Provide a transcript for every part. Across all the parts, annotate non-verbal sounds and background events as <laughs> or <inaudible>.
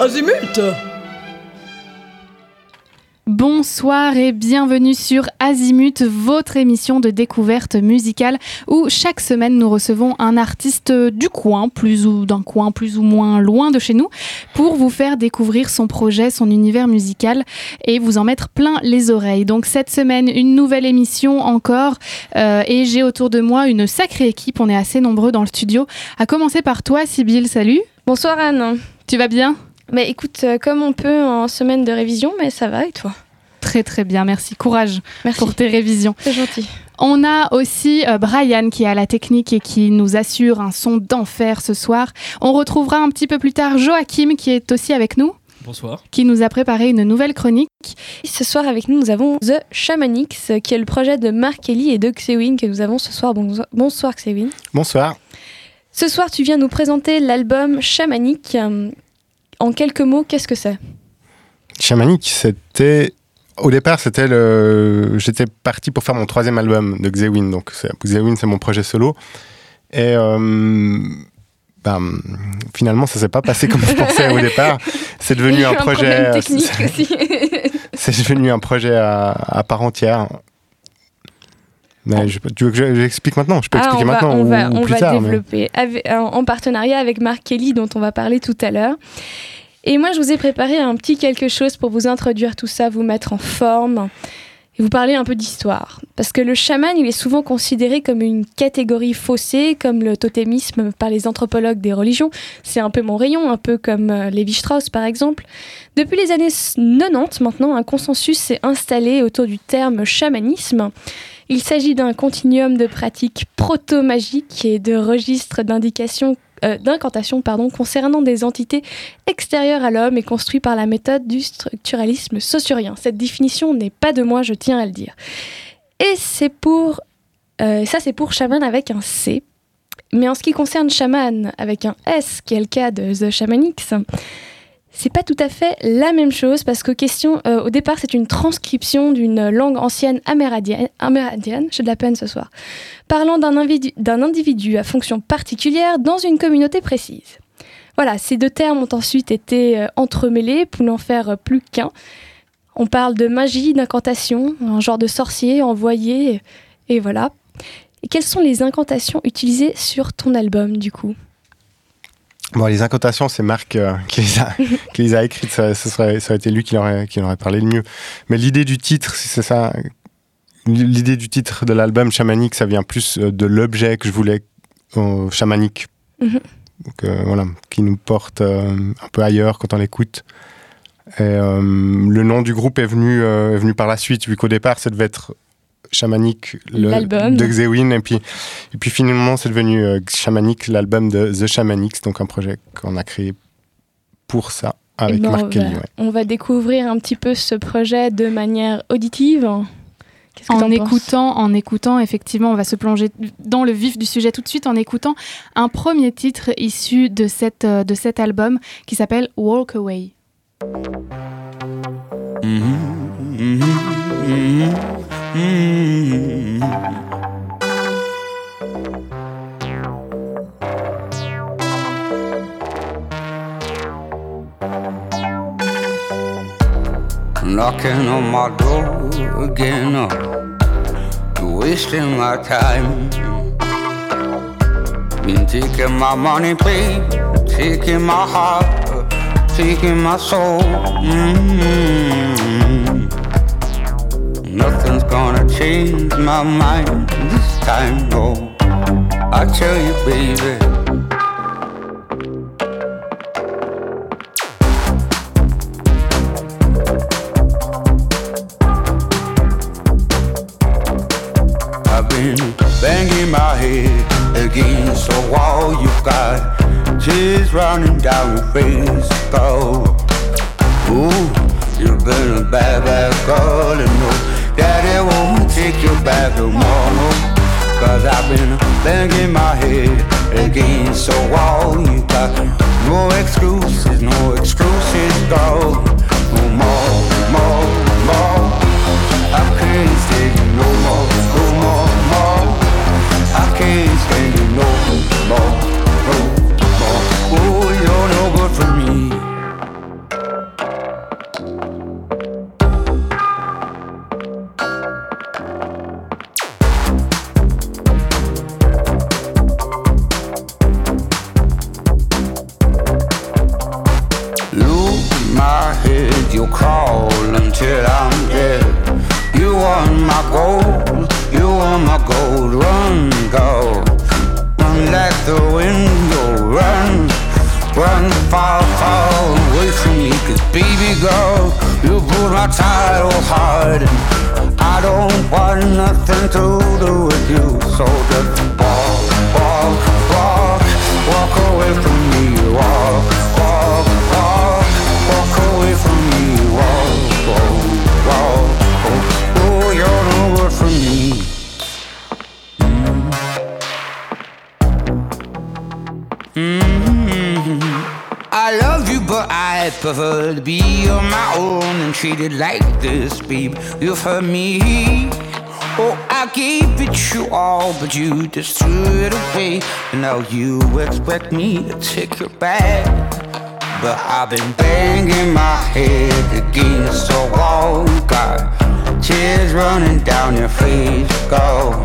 Azimut Bonsoir et bienvenue sur Azimut, votre émission de découverte musicale où chaque semaine nous recevons un artiste du coin, plus ou d'un coin plus ou moins loin de chez nous, pour vous faire découvrir son projet, son univers musical et vous en mettre plein les oreilles. Donc cette semaine, une nouvelle émission encore euh, et j'ai autour de moi une sacrée équipe, on est assez nombreux dans le studio. À commencer par toi, Sybille, salut. Bonsoir Anne. Tu vas bien? Mais écoute, euh, comme on peut en semaine de révision, mais ça va et toi Très très bien, merci. Courage merci. pour tes révisions. C'est gentil. On a aussi euh, Brian qui est à la technique et qui nous assure un son d'enfer ce soir. On retrouvera un petit peu plus tard Joachim qui est aussi avec nous. Bonsoir. Qui nous a préparé une nouvelle chronique. Ce soir avec nous, nous avons The Shamanix, qui est le projet de Mark Kelly et de Xewin que nous avons ce soir. Bonsoir Xewin. Bonsoir. Ce soir, tu viens nous présenter l'album Chamanique. En quelques mots, qu'est-ce que c'est? Chamanique, c'était. Au départ, c'était le. J'étais parti pour faire mon troisième album de Xewin. Donc, Xewin, c'est mon projet solo. Et. Euh, ben, finalement, ça s'est pas passé comme je <laughs> pensais au départ. C'est devenu un, un projet. aussi. <laughs> c'est devenu un projet à part entière. Mais je, tu veux que j'explique maintenant? Je peux ah, expliquer on maintenant on va, ou on plus va tard développer avec, en, en, partenariat avec Mark Kelly dont on va parler tout à l'heure. Et moi, je vous ai préparé un petit quelque chose pour vous introduire tout ça, vous mettre en forme et vous parler un peu d'histoire. Parce que le chaman, il est souvent considéré comme une catégorie faussée, comme le totémisme par les anthropologues des religions. C'est un peu mon rayon, un peu comme euh, Lévi-Strauss par exemple. Depuis les années 90 maintenant, un consensus s'est installé autour du terme chamanisme. Il s'agit d'un continuum de pratiques proto-magiques et de registres d'indications euh, d'incantation pardon, concernant des entités extérieures à l'homme et construits par la méthode du structuralisme saussurien. Cette définition n'est pas de moi, je tiens à le dire. Et c'est pour euh, ça, c'est pour chaman avec un C. Mais en ce qui concerne chaman avec un S, qui est le cas de The Shamanix, c'est pas tout à fait la même chose parce que euh, au départ, c'est une transcription d'une langue ancienne amérindienne. J'ai de la peine ce soir. Parlant d'un individu, à fonction particulière dans une communauté précise. Voilà, ces deux termes ont ensuite été euh, entremêlés pour n'en faire plus qu'un. On parle de magie, d'incantation, un genre de sorcier envoyé, et voilà. Quelles sont les incantations utilisées sur ton album du coup? Bon, les incantations, c'est Marc euh, <laughs> qui, les a, qui les a écrites. Ça, ça, serait, ça aurait été lui qui aurait, qui aurait parlé le mieux. Mais l'idée du titre, si c'est ça, l'idée du titre de l'album chamanique, ça vient plus euh, de l'objet que je voulais euh, chamanique. Mm -hmm. Donc euh, voilà, qui nous porte euh, un peu ailleurs quand on l'écoute. Et euh, le nom du groupe est venu, est venu par la suite, vu qu'au départ, ça devait être chamanique l'album de Xewin et puis et puis finalement c'est devenu euh, chamanique l'album de The Shamanix donc un projet qu'on a créé pour ça avec ben, Mark on Kelly va, ouais. on va découvrir un petit peu ce projet de manière auditive qu en écoutant en écoutant effectivement on va se plonger dans le vif du sujet tout de suite en écoutant un premier titre issu de cette de cet album qui s'appelle Walk Away mm -hmm, mm -hmm, mm -hmm. Mm -hmm. Knocking on my door again, oh, wasting my time. Been taking my money, babe, taking my heart, taking my soul. Mm -hmm. Nothing's gonna change my mind this time, no. I tell you, baby. I've been banging my head against the wall. You've got tears running down your face. To be on my own and treated like this, babe. You've hurt me. Oh, I gave it you all, but you just threw it away. And now you expect me to take it back. But I've been banging my head against the wall. Got tears running down your face. Go.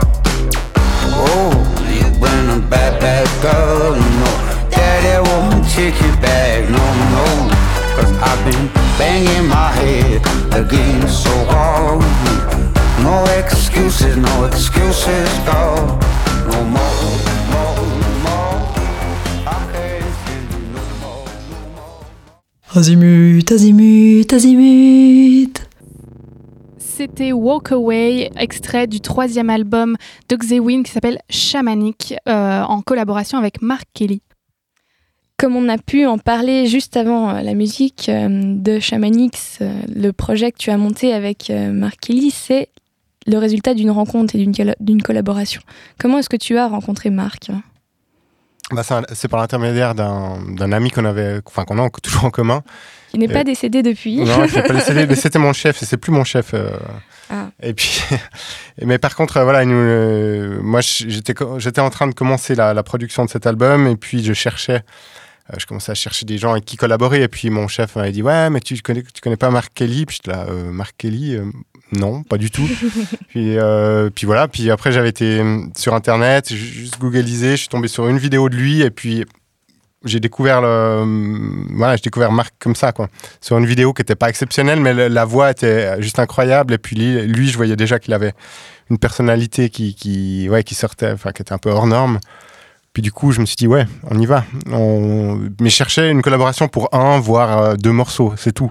Oh, you've been a bad, bad girl. No, daddy won't take you back. No, no. Cause I've been banging my head against the wall. No excuses, no excuses. Go. No more, no more. I can't stand you no more, no more. Azimut, azimut, azimut. C'était Walk Away, extrait du troisième album de Xewin qui s'appelle Shamanic, euh, en collaboration avec Mark Kelly. Comme on a pu en parler juste avant euh, la musique euh, de Shamanix, euh, le projet que tu as monté avec Mark Kelly, c'est le résultat d'une rencontre et d'une colla- d'une collaboration. Comment est-ce que tu as rencontré Marc Bah, c'est par l'intermédiaire d'un ami qu'on avait, enfin qu'on a toujours en commun. qui n'est pas décédé depuis Non, je l'ai pas <laughs> laissé, mais c'était mon chef, et c'est plus mon chef. euh. Ah. Et puis, <laughs> mais par contre, voilà, nous, euh, moi, j'étais, en train de commencer la, la production de cet album, et puis je cherchais, je commençais à chercher des gens avec qui collaborer, et puis mon chef m'avait dit, ouais, mais tu connais, tu connais pas Mark Kelly? Puis j'étais là, euh, Mark Kelly, euh, non, pas du tout. <laughs> puis, euh, puis voilà, puis après j'avais été euh, sur internet, juste googlisé, je suis tombé sur une vidéo de lui, et puis j'ai découvert le, voilà, j'ai découvert Marc comme ça, quoi sur une vidéo qui n'était pas exceptionnelle, mais le- la voix était juste incroyable. Et puis lui, lui je voyais déjà qu'il avait une personnalité qui, qui, ouais, qui sortait, enfin, qui était un peu hors norme. Puis du coup, je me suis dit, ouais, on y va. On... Mais je cherchais une collaboration pour un, voire euh, deux morceaux, c'est tout.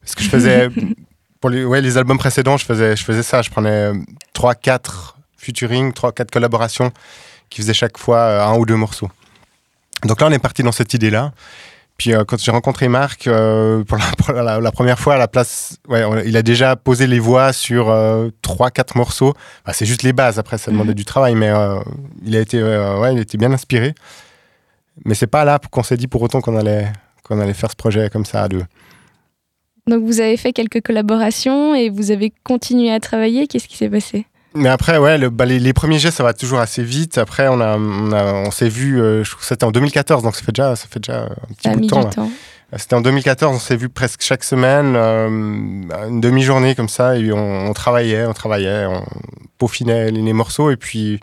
Parce que je faisais, <laughs> pour les, ouais, les albums précédents, je faisais, je faisais ça. Je prenais euh, trois, quatre featuring, trois, quatre collaborations qui faisaient chaque fois euh, un ou deux morceaux. Donc là, on est parti dans cette idée-là. Puis euh, quand j'ai rencontré Marc euh, pour, la, pour la- la première fois à la place, ouais, on- il a déjà posé les voix sur euh, trois, quatre morceaux. Enfin, c'est juste les bases. Après, ça demandait du travail, mais euh, il a été, euh, ouais, il était bien inspiré. Mais c'est pas là qu'on s'est dit pour autant qu'on allait, qu'on allait faire ce projet comme ça à deux. Donc vous avez fait quelques collaborations et vous avez continué à travailler. Qu'est-ce qui s'est passé? Mais après, ouais, le, bah, les, les premiers jets, ça va toujours assez vite. Après, on, a, on, a- on s'est vu, euh, je trouve que c'était en 2014, donc ça fait déjà, ça fait déjà un petit Ça bout de temps. temps. C'était en 2014, on s'est vu presque chaque semaine, euh, une demi-journée comme ça, et on, on travaillait, on travaillait, on peaufinait les, les morceaux, et puis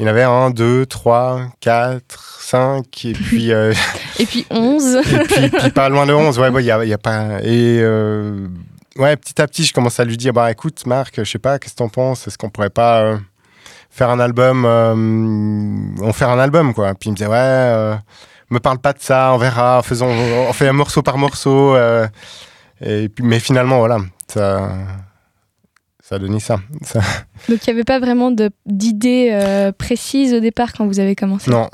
il y en avait un, deux, trois, quatre, cinq, et <laughs> puis, euh, Et puis 11. et puis, puis pas loin de 11, ouais, il y, a, y a pas. Et euh, ouais, petit à petit, je commence à lui dire, bah écoute, Marc, je sais pas, qu'est-ce que t'en penses? Est-ce qu'on pourrait pas euh, faire un album euh, On faire un album, quoi? Puis il me disait, ouais. euh, me parle pas de ça, on verra, faisons, on fait un morceau par morceau. et puis, mais finalement, voilà, ça, ça a donné ça. ça Donc il n'y avait pas vraiment d'idée euh, précise au départ quand vous avez commencé? non.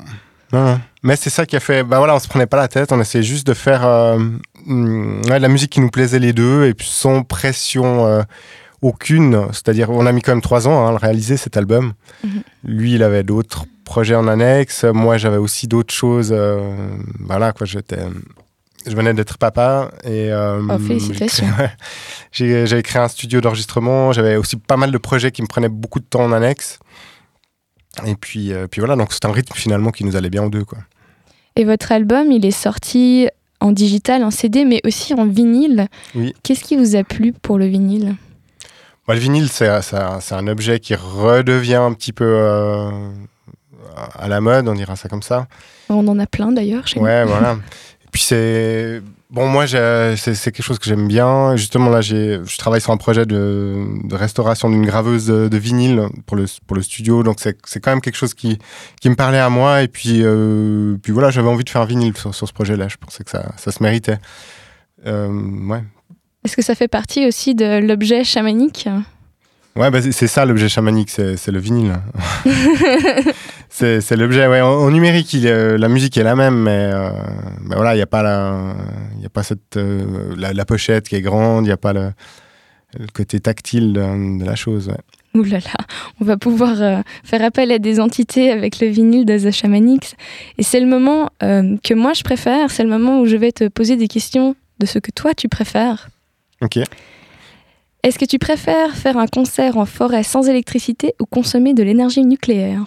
Non, non. Mais c'est ça qui a fait. Bah voilà, on se prenait pas la tête, on essayait juste de faire euh, ouais, de la musique qui nous plaisait les deux et puis sans pression euh, aucune. C'est-à-dire, on a mis quand même trois ans hein, à le réaliser cet album. Mhm. Lui, il avait d'autres projets en annexe. Moi, j'avais aussi d'autres choses. euh, voilà, quoi. J'étais. Je venais d'être papa et Oh, félicitations. j'ai <laughs> créé- ouais. J'ai- j'avais créé un studio d'enregistrement. J'avais aussi pas mal de projets qui me prenaient beaucoup de temps en annexe. Et puis, euh, puis voilà, donc c'est un rythme finalement qui nous allait bien aux deux. Quoi. Et votre album, il est sorti en digital, en CD, mais aussi en vinyle. Oui. Qu'est-ce qui vous a plu pour le vinyle? Bah, le vinyle, c'est c'est un, objet qui redevient un petit peu euh, à la mode, on dira ça comme ça. On en a plein d'ailleurs chez Ouais, voilà. <laughs> Puis c'est bon, moi c'est quelque chose que j'aime bien. Justement là, je travaille sur un projet de, de restauration d'une graveuse de, de vinyle pour le pour le studio, donc c'est quand même quelque chose qui qui me parlait à moi. Et puis euh, puis voilà, j'avais envie de faire un vinyle sur, sur ce projet-là. Je pensais que ça ça se méritait. Euh, ouais. Est-ce que ça fait partie aussi de l'objet chamanique? Ouais, bah, c'est- ça l'objet chamanique, c'est c'est le vinyle. <laughs> c'est l'objet, ouais. En, en numérique, il, est- la musique est la même, mais, euh, mais voilà, il n'y a pas, la, il y a pas cette, euh, la, la pochette qui est grande, il n'y a pas le, le côté tactile de, de la chose. ouais. Ouh là là, on va pouvoir euh, faire appel à des entités avec le vinyle de The Shamanix. Et c'est le moment euh, que moi je préfère, c'est le moment où je vais te poser des questions de ce que toi tu préfères. Ok. Est-ce que tu préfères faire un concert en forêt sans électricité ou consommer de l'énergie nucléaire?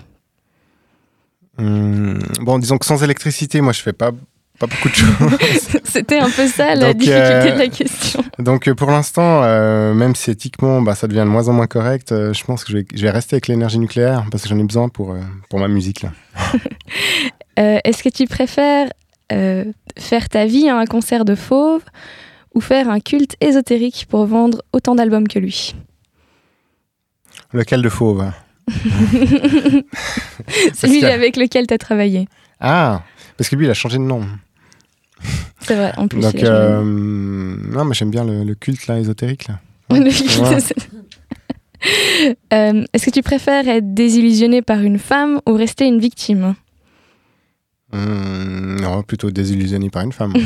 Hum, bon, disons que sans électricité, moi, je fais pas, pas beaucoup de choses. <laughs> C'était un peu ça la Donc, difficulté euh, de la question. Donc, euh, pour l'instant, euh, même si éthiquement, bah, ça devient de moins en moins correct, euh, je pense que je vais, je vais rester avec l'énergie nucléaire parce que j'en ai besoin pour, euh, pour ma musique, là. <laughs> Euh, Est-ce que tu préfères euh, faire ta vie à un concert de fauve ou faire un culte ésotérique pour vendre autant d'albums que lui? Lequel de fauve? <laughs> Celui a- avec lequel tu as travaillé. Ah, parce que lui, il a changé de nom. C'est vrai, en plus. Donc, euh, non, mais j'aime bien le, le culte là, ésotérique. Là. <laughs> Le culte, c'est- Euh, Est-ce que tu préfères être désillusionné par une femme ou rester une victime? Hum, non, plutôt désillusionné par une femme. <laughs>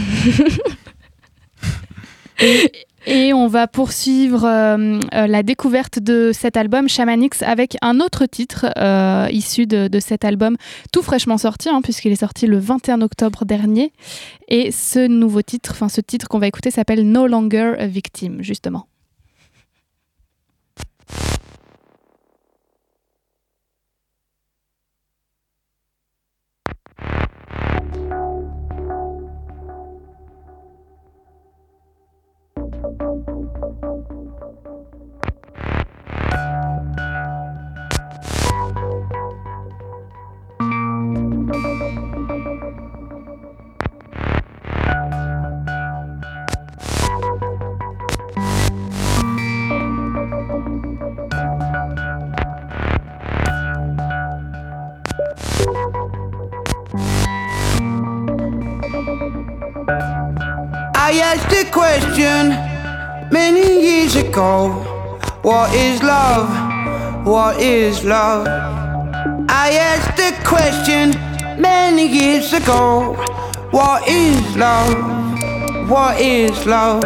Et on va poursuivre euh, euh, la découverte de cet album Shamanix avec un autre titre euh, issu de, cet album tout fraîchement sorti, hein, puisqu'il est sorti le 21 octobre dernier. Et ce nouveau titre, enfin ce titre qu'on va écouter s'appelle No Longer a Victim, justement. I asked a question many years ago What is love? What is love? I asked a question many years ago What is love? What is love?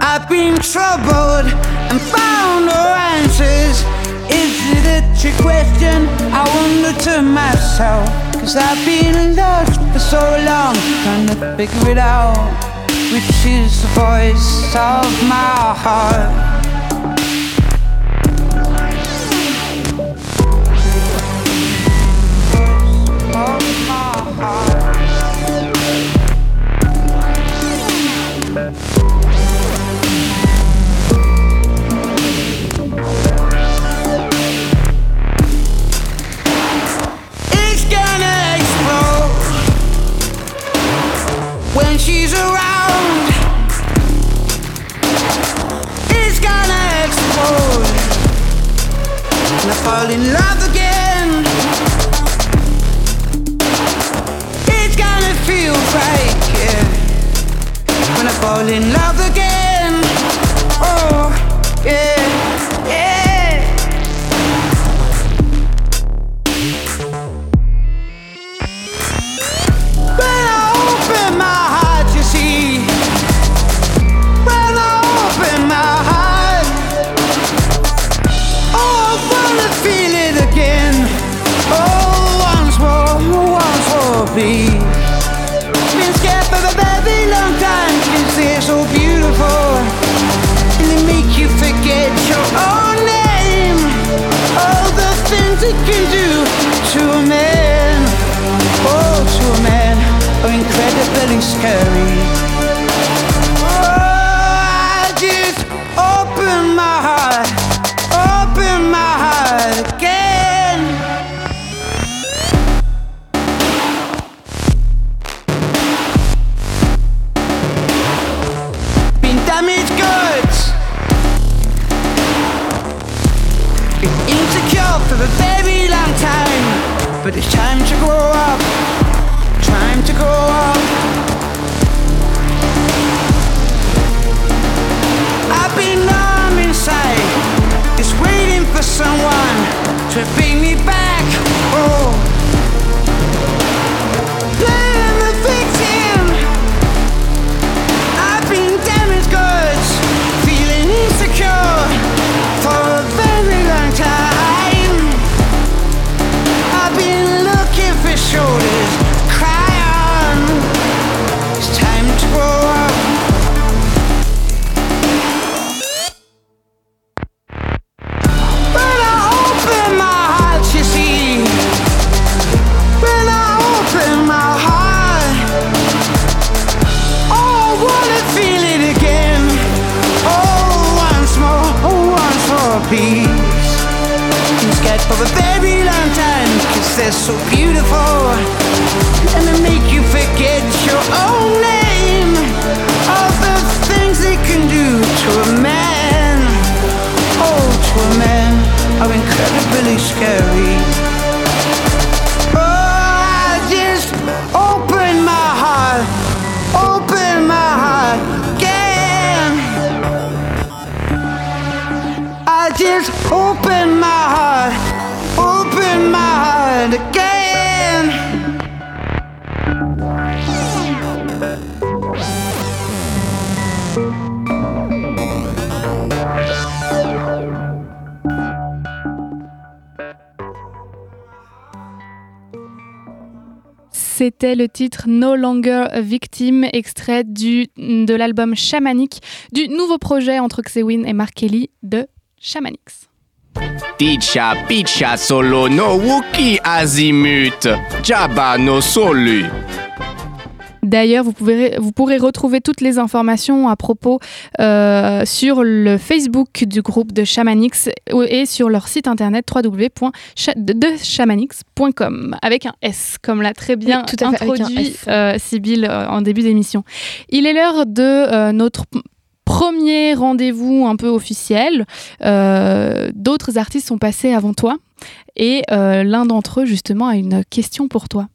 I've been troubled and found no answers Is it a trick question? I wonder to myself Cause I've been lost for so long Trying to figure it out Which is the voice of my heart fall in love again. It's gonna feel right, yeah, when I fall in love C'était le titre No Longer a Victim, extrait de l'album Shamanic, du nouveau projet entre Xewin et Mark Kelly de Shamanix. D'ailleurs, vous, pouvez- vous pourrez retrouver toutes les informations à propos euh, sur le Facebook du groupe de Shamanix et sur leur site internet www.shamanix.com avec un S, comme l'a très bien Oui, tout à introduit euh, Sybille euh, en début d'émission. Il est l'heure de euh, notre premier rendez-vous un peu officiel. Euh, D'autres artistes sont passés avant toi et euh, l'un d'entre eux justement a une question pour toi.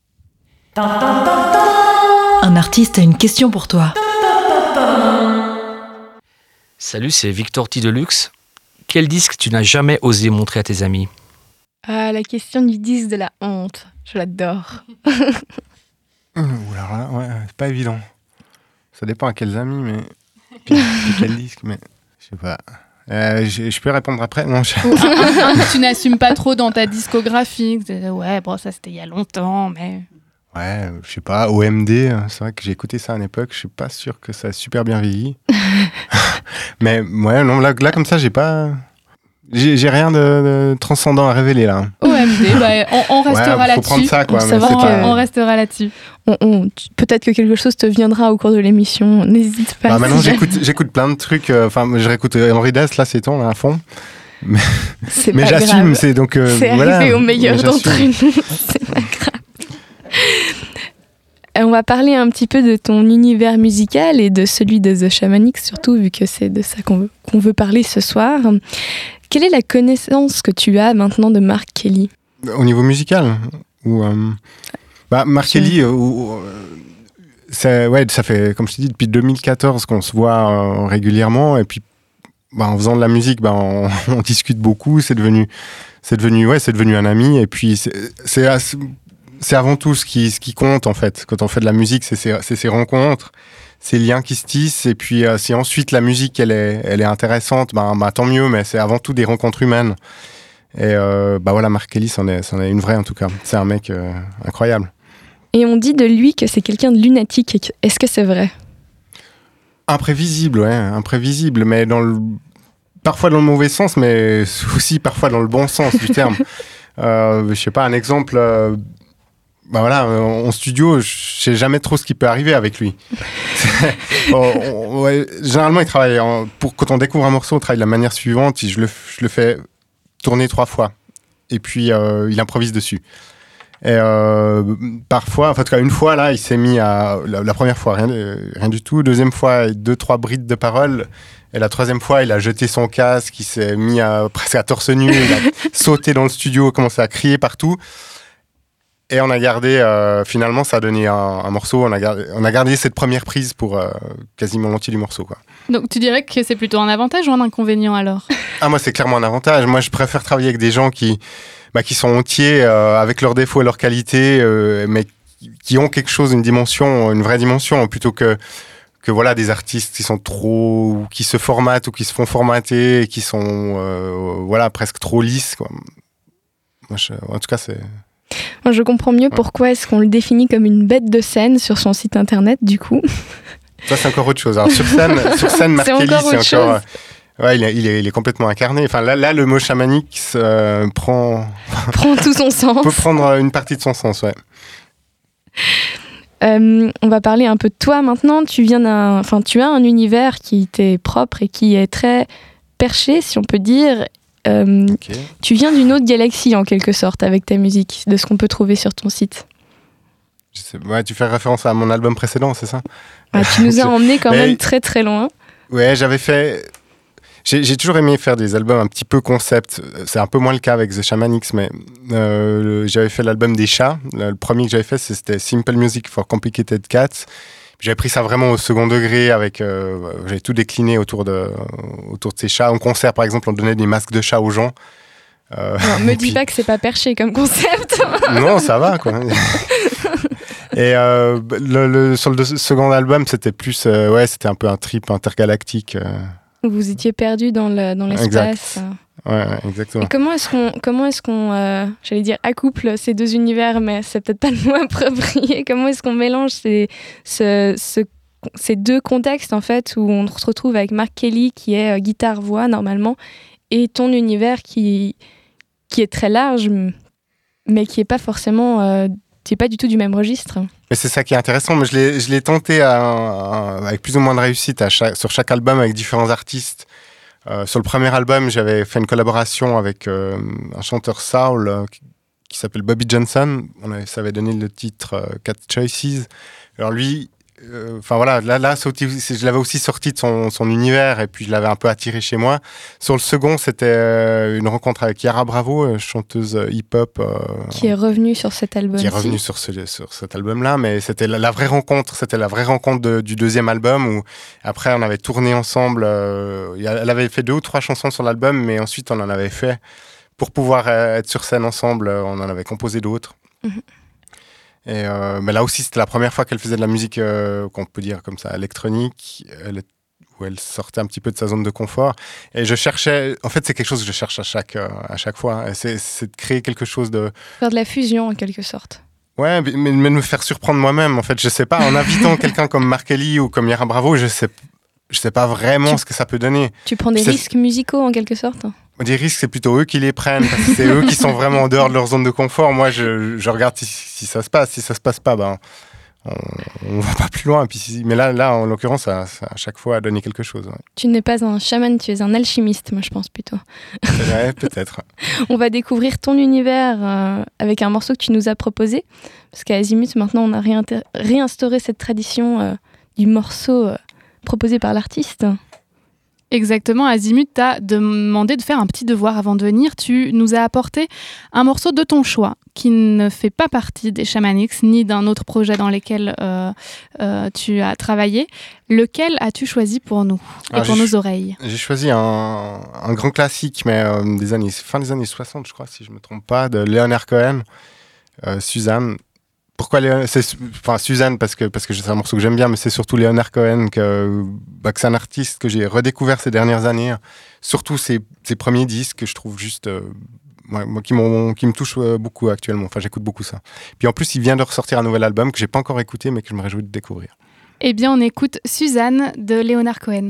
Un artiste a une question pour toi. Salut, c'est Victor T. Deluxe. Quel disque tu n'as jamais osé montrer à tes amis Ah, la question du disque de la honte. Je l'adore. <laughs> Ouh là là, ouais, c'est pas évident. Ça dépend à quels amis, mais. Puis, puis quel <laughs> disque, mais. Je sais pas. Euh, je, je peux répondre après? Non, je- un, un que tu n'assumes pas trop dans ta discographie. Ouais, bon, ça c'était il y a longtemps, mais. Ouais, euh, je sais pas, OMD, euh, c'est vrai que j'ai écouté ça à une époque, je suis pas sûr que ça a super bien vieilli. <laughs> <laughs> mais ouais, non, là, là comme ça, j'ai pas. J'ai rien de, de transcendant à révéler là. OMD, <laughs> bah, on, on restera Ouais, là-dessus. prendre ça quoi. On mais pas- on restera là-dessus. On- Peut-être que quelque chose te viendra au cours de l'émission. N'hésite pas. Bah, maintenant, j'écoute, j'écoute plein de trucs. euh, Enfin, je réécoute Henri Dess, là, c'est ton, là, à fond. Mais pas j'assume, c'est donc. euh, C'est voilà, arrivé au meilleur mais d'entre nous. C'est pas grave. Euh, On va parler un petit peu de ton univers musical et de celui de The Shamanic, surtout vu que c'est de ça qu'on veut, parler ce soir. Quelle est la connaissance que tu as maintenant de Mark Kelly? Au niveau musical ou, euh, bah, Mark Kelly, euh, ou- euh, ouais, ça fait, comme je t'ai dit, depuis 2014 qu'on se voit euh, régulièrement. Et puis, bah, en faisant de la musique, bah, on, <laughs> on discute beaucoup. C'est devenu, c'est devenu, ouais, c'est devenu un ami. Et puis, c'est- c'est avant tout ce qui, ce qui compte, en fait. Quand on fait de la musique, c'est ces, rencontres, ces liens qui se tissent. Et puis, euh, si ensuite la musique, elle est, elle est intéressante, bah, bah, tant mieux. Mais c'est avant tout des rencontres humaines. Et euh, bah voilà, Mark Kelly, c'en est, c'en est une vraie en tout cas. C'est un mec euh, incroyable. Et on dit de lui que c'est quelqu'un de lunatique. Est-ce que c'est vrai? Imprévisible, ouais, imprévisible, mais dans le... parfois dans le mauvais sens, mais aussi parfois dans le bon sens du terme. <laughs> Euh, je sais pas, un exemple. Bah voilà, euh, en studio, je sais jamais trop ce qui peut arriver avec lui. <laughs> On- on- ouais, généralement, il travaille. en- pour, quand on découvre un morceau, on travaille de la manière suivante. Je le, je le fais tourner trois fois. Et puis, euh, il improvise dessus. Et euh, parfois, enfin, en tout cas, une fois, là, il s'est mis à. La, la première fois, rien du tout. Deuxième fois, deux, trois brides de paroles. Et la troisième fois, il a jeté son casque, il s'est mis à, presque à torse nu, il a <laughs> sauté dans le studio, commencé à crier partout. Et on a gardé, euh, finalement, ça a donné un, un morceau. On a, gardé, on a gardé cette première prise pour euh, quasiment l'entier du morceau. Quoi. Donc tu dirais que c'est plutôt un avantage ou un inconvénient alors? <laughs> Ah, moi, c'est clairement un avantage. Moi, je préfère travailler avec des gens qui, bah, qui sont entiers, euh, avec leurs défauts et leurs qualités, euh, mais qui- qui ont quelque chose, une dimension, une vraie dimension, plutôt que, que voilà, des artistes qui sont trop, ou qui se formatent ou qui se font formater, et qui sont euh, voilà, presque trop lisses. Quoi. Moi, je- en tout cas, c'est. Je comprends mieux pourquoi est-ce qu'on le définit comme une bête de scène sur son site internet, du coup. Ça, c'est encore autre chose. Alors, sur scène, sur scène <laughs> C'est encore autre c'est encore. euh, Ouais, il est, il, est, il est complètement incarné. Enfin, là, là le mot chamanique euh, prend, <laughs> Prend tout son sens. peut prendre une partie de son sens. Ouais. Euh, on va parler un peu de toi maintenant. Tu viens d'un, enfin, tu as un univers qui t'est propre et qui est très perché, si on peut dire. Euh, tu viens d'une autre galaxie en quelque sorte avec ta musique, de ce qu'on peut trouver sur ton site. Je sais- ouais, tu fais référence à mon album précédent, c'est ça? Ah, tu nous <laughs> as emmenés quand Mais- même très très loin. Ouais, j'avais fait. J'ai toujours aimé faire des albums un petit peu concept. C'est un peu moins le cas avec The Shamanix, mais euh, j'avais fait l'album des chats. Le premier que j'avais fait, c'était Simple Music for Complicated Cats. J'avais pris ça vraiment au second degré avec. euh, j'avais tout décliné autour de, autour de ces chats. En concert, par exemple, on donnait des masques de chats aux gens. Euh, Alors, <laughs> me dis puis- pas que c'est pas perché comme concept. <laughs> non, ça va quoi. <laughs> Et euh, le, le- sur le second album, c'était plus, euh, ouais, c'était un peu un trip intergalactique. Vous étiez perdu dans le- dans l'espace. ouais, exactement. Et comment est-ce qu'on, comment est-ce qu'on, euh, j'allais dire, accouple ces deux univers, mais c'est peut-être pas le mot <laughs> approprié. Comment est-ce qu'on mélange ces, ce- ce- ces deux contextes en fait où on se retrouve avec Mark Kelly qui est euh, guitare voix normalement et ton univers qui qui est très large, mais qui est pas forcément, euh, qui est pas du tout du même registre. Mais c'est ça qui est intéressant. Mais je l'ai, tenté à- à- avec plus ou moins de réussite sur chaque album avec différents artistes. Euh, sur le premier album, j'avais fait une collaboration avec euh, un chanteur soul euh, qui, s'appelle Bobby Johnson. Ça avait donné le titre Cat Choices. Alors lui, euh, enfin voilà, là, je l'avais aussi sorti de son, son univers et puis je l'avais un peu attiré chez moi. Sur le second, c'était euh, une rencontre avec Yara Bravo, euh, chanteuse hip-hop. euh, Qui est revenu sur cet album. qui est revenu sur, ce, sur cet album-là, mais c'était la, la vraie rencontre, c'était la vraie rencontre de- du deuxième album où après on avait tourné ensemble. euh, elle avait fait deux ou trois chansons sur l'album, mais ensuite on en avait fait pour pouvoir être sur scène ensemble. On en avait composé d'autres. Mhm. Et euh, mais là aussi, c'était la première fois qu'elle faisait de la musique euh, qu'on peut dire comme ça électronique. Elle, où elle sortait un petit peu de sa zone de confort. Et je cherchais, en fait, c'est quelque chose que je cherche à chaque, euh, à chaque fois. Et C'est de créer quelque chose de, Faire de la fusion en quelque sorte. Ouais, mais, mais de me faire surprendre moi-même, en fait, je sais pas. En invitant <laughs> quelqu'un comme Markelly ou comme Yara Bravo, je sais, je sais pas vraiment Tu- ce que ça peut donner. Tu prends des risques musicaux en quelque sorte. Des risques, c'est plutôt eux qui les prennent, parce que c'est eux qui sont vraiment en dehors de leur zone de confort. Moi, je, je regarde si, si ça se passe. Si ça se passe pas, ben, on, on va pas plus loin. Puis mais là, là, en l'occurrence, ça, ça, à chaque fois, a donné quelque chose. Ouais, Tu n'es pas un chaman, tu es un alchimiste, moi je pense plutôt. Ouais, <laughs> peut-être. On va découvrir ton univers euh, avec un morceau que tu nous as proposé. Parce qu'à Azimut, maintenant, on a réinstauré cette tradition euh, du morceau euh, proposé par l'artiste. Exactement, Azimut t'a demandé de faire un petit devoir avant de venir. Tu nous as apporté un morceau de ton choix qui ne fait pas partie des Shamanix ni d'un autre projet dans lesquels euh, euh, tu as travaillé. Lequel as-tu choisi pour nous et Ah, pour j'ai nos oreilles? J'ai choisi un, un grand classique, mais euh, des années, fin des années 60, je crois, si je me trompe pas, de Leonard Cohen, euh, Suzanne. Pourquoi c'est enfin Suzanne parce que parce que c'est un morceau que j'aime bien, mais c'est surtout Leonard Cohen que, bah, que c'est un artiste que j'ai redécouvert ces dernières années. Surtout ses, ses premiers disques que je trouve juste euh, moi qui me touchent euh, beaucoup actuellement. Enfin j'écoute beaucoup ça. Puis en plus il vient de ressortir un nouvel album que j'ai pas encore écouté mais que je me réjouis de découvrir. Eh bien, on écoute Suzanne de Léonard Cohen.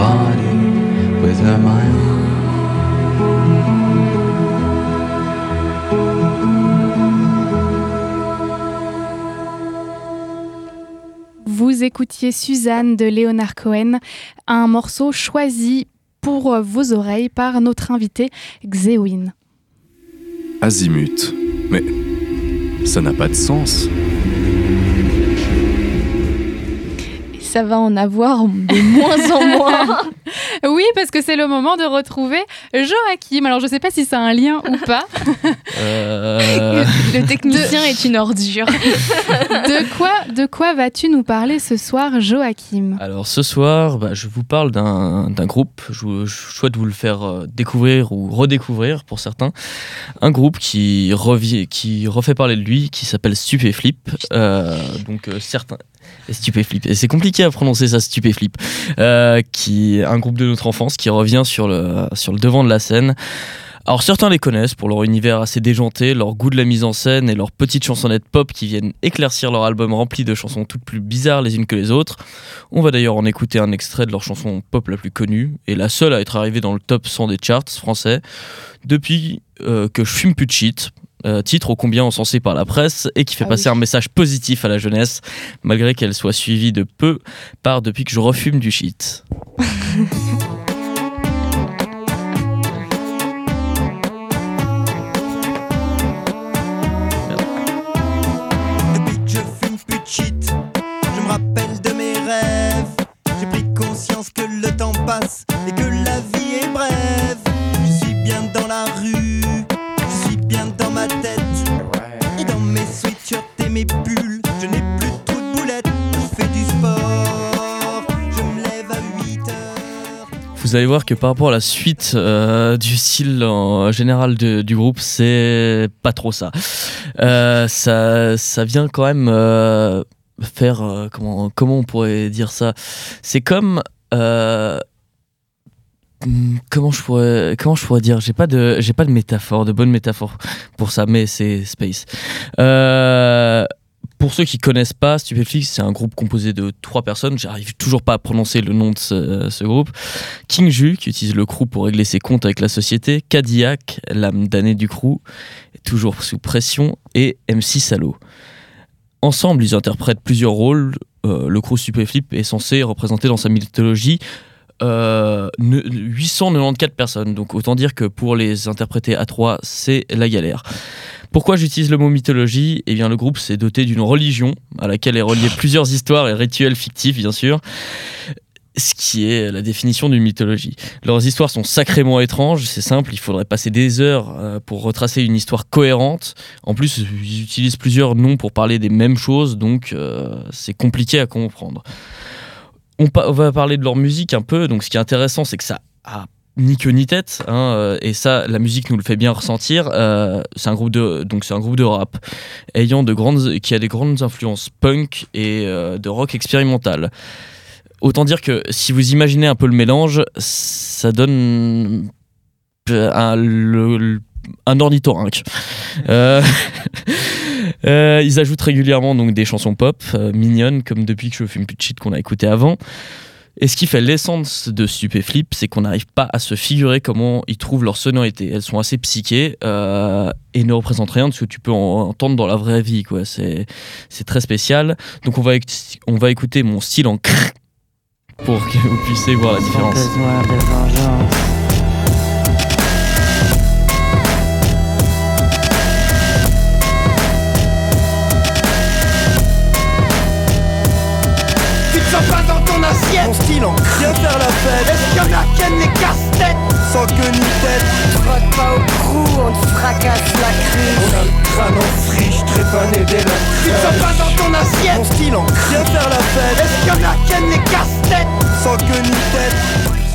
écoutiez Suzanne de Léonard Cohen, un morceau choisi pour vos oreilles par notre invité Xewin. Azimut. Mais ça n'a pas de sens. Ça va en avoir de moins en moins. <laughs> Oui, parce que c'est le moment de retrouver Joachim. Alors, je ne sais pas si ça a un lien ou pas. Euh, Le technicien est une ordure. De quoi, de quoi vas-tu nous parler ce soir, Joachim? Alors ce soir, bah, je vous parle d'un d'un groupe, je, je souhaite vous le faire euh, découvrir ou redécouvrir pour certains. Un groupe qui, revient, qui refait parler de lui, qui s'appelle Stupéflip. Euh, donc euh, certains... Stupéflip, et c'est compliqué à prononcer ça, Stupéflip. Euh, qui un groupe de notre enfance qui revient sur le, sur le devant de la scène. Alors certains les connaissent pour leur univers assez déjanté, leur goût de la mise en scène et leurs petites chansonnettes pop qui viennent éclaircir leur album rempli de chansons toutes plus bizarres les unes que les autres. On va d'ailleurs en écouter un extrait de leur chanson pop la plus connue et la seule à être arrivée dans le top 100 des charts français depuis euh, que je fume plus de shit. Euh, titre ô combien encensé par la presse et qui fait Ah passer oui. un message positif à la jeunesse, malgré qu'elle soit suivie de peu par depuis que je refume du shit. Depuis que je fume plus de shit, je me rappelle de mes rêves. J'ai pris conscience que le temps passe et que la vie Vous allez voir que par rapport à la suite euh, du style en général du groupe, c'est pas trop ça. Euh, ça. Ça vient quand même euh, faire. comment, comment on pourrait dire ça? C'est comme. hmm, Comment je pourrais comment je pourrais dire? J'ai pas de j'ai pas de métaphore de bonne métaphore pour ça mais c'est space pour ceux qui connaissent pas Stupéflix c'est un groupe composé de trois personnes j'arrive toujours pas à prononcer le nom de ce, ce groupe King Ju, qui utilise le crew pour régler ses comptes avec la société, Cadillac, l'âme damnée du crew, toujours sous pression, et MC Salo. Ensemble, ils interprètent plusieurs rôles. Euh, le crew Stupéflip est censé représenter dans sa mythologie euh, ne- 894 personnes. Donc autant dire que pour les interpréter à trois, c'est la galère. Pourquoi j'utilise le mot mythologie? Eh bien, le groupe s'est doté d'une religion à laquelle est relié plusieurs histoires et rituels fictifs, bien sûr. Ce qui est la définition d'une mythologie. Leurs histoires sont sacrément étranges, c'est simple, il faudrait passer des heures euh, pour retracer une histoire cohérente. En plus, ils utilisent plusieurs noms pour parler des mêmes choses, donc euh, c'est compliqué à comprendre. On va parler de leur musique un peu, donc ce qui est intéressant, c'est que ça a ni queue ni tête, hein, euh, et ça, la musique nous le fait bien ressentir. Euh, c'est un groupe de, donc c'est un groupe de rap ayant de grandes, qui a des grandes influences punk et euh, de rock expérimental. Autant dire que si vous imaginez un peu le mélange, ça donne un, le- ornithorynque. <laughs> Ils ajoutent régulièrement donc des chansons pop mignonnes, comme depuis que je fume plus de shit qu'on a écouté avant. Et ce qui fait l'essence de Stupéflip, c'est qu'on n'arrive pas à se figurer comment ils trouvent leur sonorité. Elles sont assez psychées euh, et ne représentent rien de ce que tu peux en- entendre dans la vraie vie. quoi. C'est c'est très spécial. Donc on va, on va écouter mon style en crrr pour que vous puissiez voir la différence. Mon style en Viens faire la fête. Est-ce qu'il y en a qui aiment les casse-têtes Sans queue ni tête. Frotte pas au trou, on te fracasse la crise. On a le crâne en friche, trépané dès la Tu te pas dans ton assiette. Mon style en Viens faire la fête. Est-ce qu'il y en a qui aiment les casse-têtes Sans queue ni tête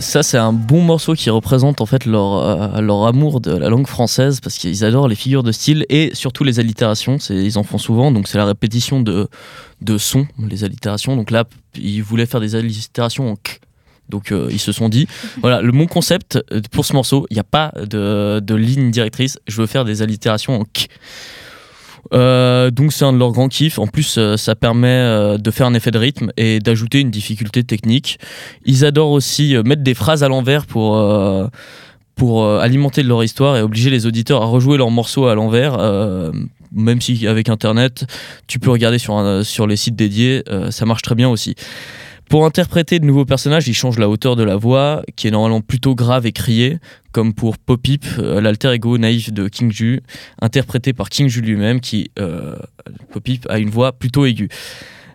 Ça, c'est un bon morceau qui représente en fait leur, euh, leur amour de la langue française parce qu'ils adorent les figures de style et surtout les allitérations. Ils en font souvent, donc c'est la répétition de, de sons, les allitérations. Donc là, ils voulaient faire des allitérations en k. Donc euh, ils se sont dit, <laughs> voilà, le mon concept euh, pour ce morceau, il n'y a pas de, de ligne directrice, je veux faire des allitérations en k. Euh, donc c'est un de leurs grands kiffs. En plus, euh, ça permet euh, de faire un effet de rythme et d'ajouter une difficulté technique. Ils adorent aussi mettre des phrases à l'envers pour, pour alimenter leur histoire et obliger les auditeurs à rejouer leurs morceaux à l'envers. même si avec Internet, tu peux regarder sur, sur les sites dédiés, ça marche très bien aussi. Pour interpréter de nouveaux personnages, ils changent la hauteur de la voix, qui est normalement plutôt grave et criée, comme pour Popip, euh, l'alter ego naïf de King Ju, interprété par King Ju lui-même, qui, euh, Popip, a une voix plutôt aiguë.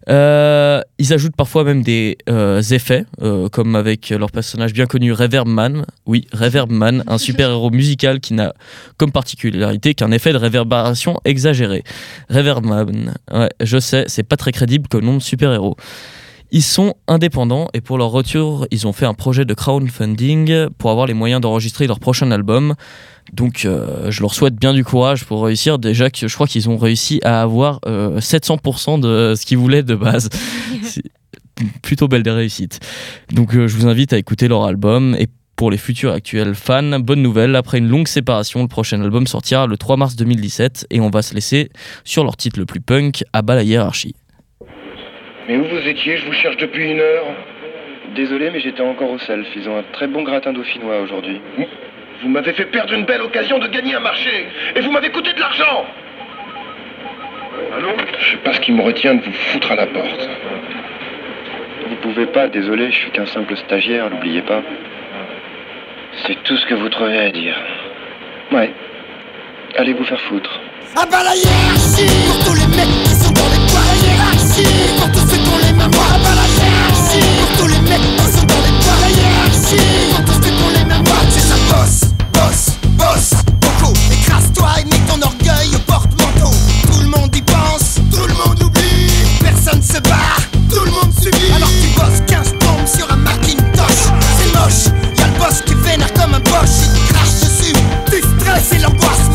Euh, ils ajoutent parfois même des effets, comme avec leur personnage bien connu Reverb Man. Oui, Reverb Man, un super-héros musical qui n'a comme particularité qu'un effet de réverbération exagéré. Reverb Man, je sais, c'est pas très crédible comme nom de super-héros. Ils sont indépendants et pour leur retour, ils ont fait un projet de crowdfunding pour avoir les moyens d'enregistrer leur prochain album. Donc euh, je leur souhaite bien du courage pour réussir. Déjà que je crois qu'ils ont réussi à avoir euh, 700% de ce qu'ils voulaient de base. <laughs> C'est plutôt belle des réussites. Donc euh, je vous invite à écouter leur album et pour les futurs actuels fans, bonne nouvelle, après une longue séparation, le prochain album sortira le 3 mars 2017 et on va se laisser sur leur titre le plus punk, à bas la hiérarchie. Mais où vous étiez Je vous cherche depuis une heure. Désolé, mais j'étais encore au self. Ils ont un très bon gratin dauphinois aujourd'hui. Vous m'avez fait perdre une belle occasion de gagner un marché. Et vous m'avez coûté de l'argent. Allô Je sais pas ce qui me retient de vous foutre à la porte. Vous pouvez pas, désolé, je suis qu'un simple stagiaire, n'oubliez pas. C'est tout ce que vous trouvez à dire. Ouais. Allez vous faire foutre. Ah bah la hiérarchie Pour tous les mecs qui sont dans les bois La hiérarchie Pour tous bosse, bosse, bosse Beaucoup Écrase-toi et mets ton orgueil au porte-manteau. Tout le monde y pense, tout le monde oublie. Personne se barre, tout le monde subit. Alors tu bosses 15 tombes sur un Macintosh. C'est moche, y'a le boss qui vénère comme un boss Il crache dessus, tu stresses et l'angoisse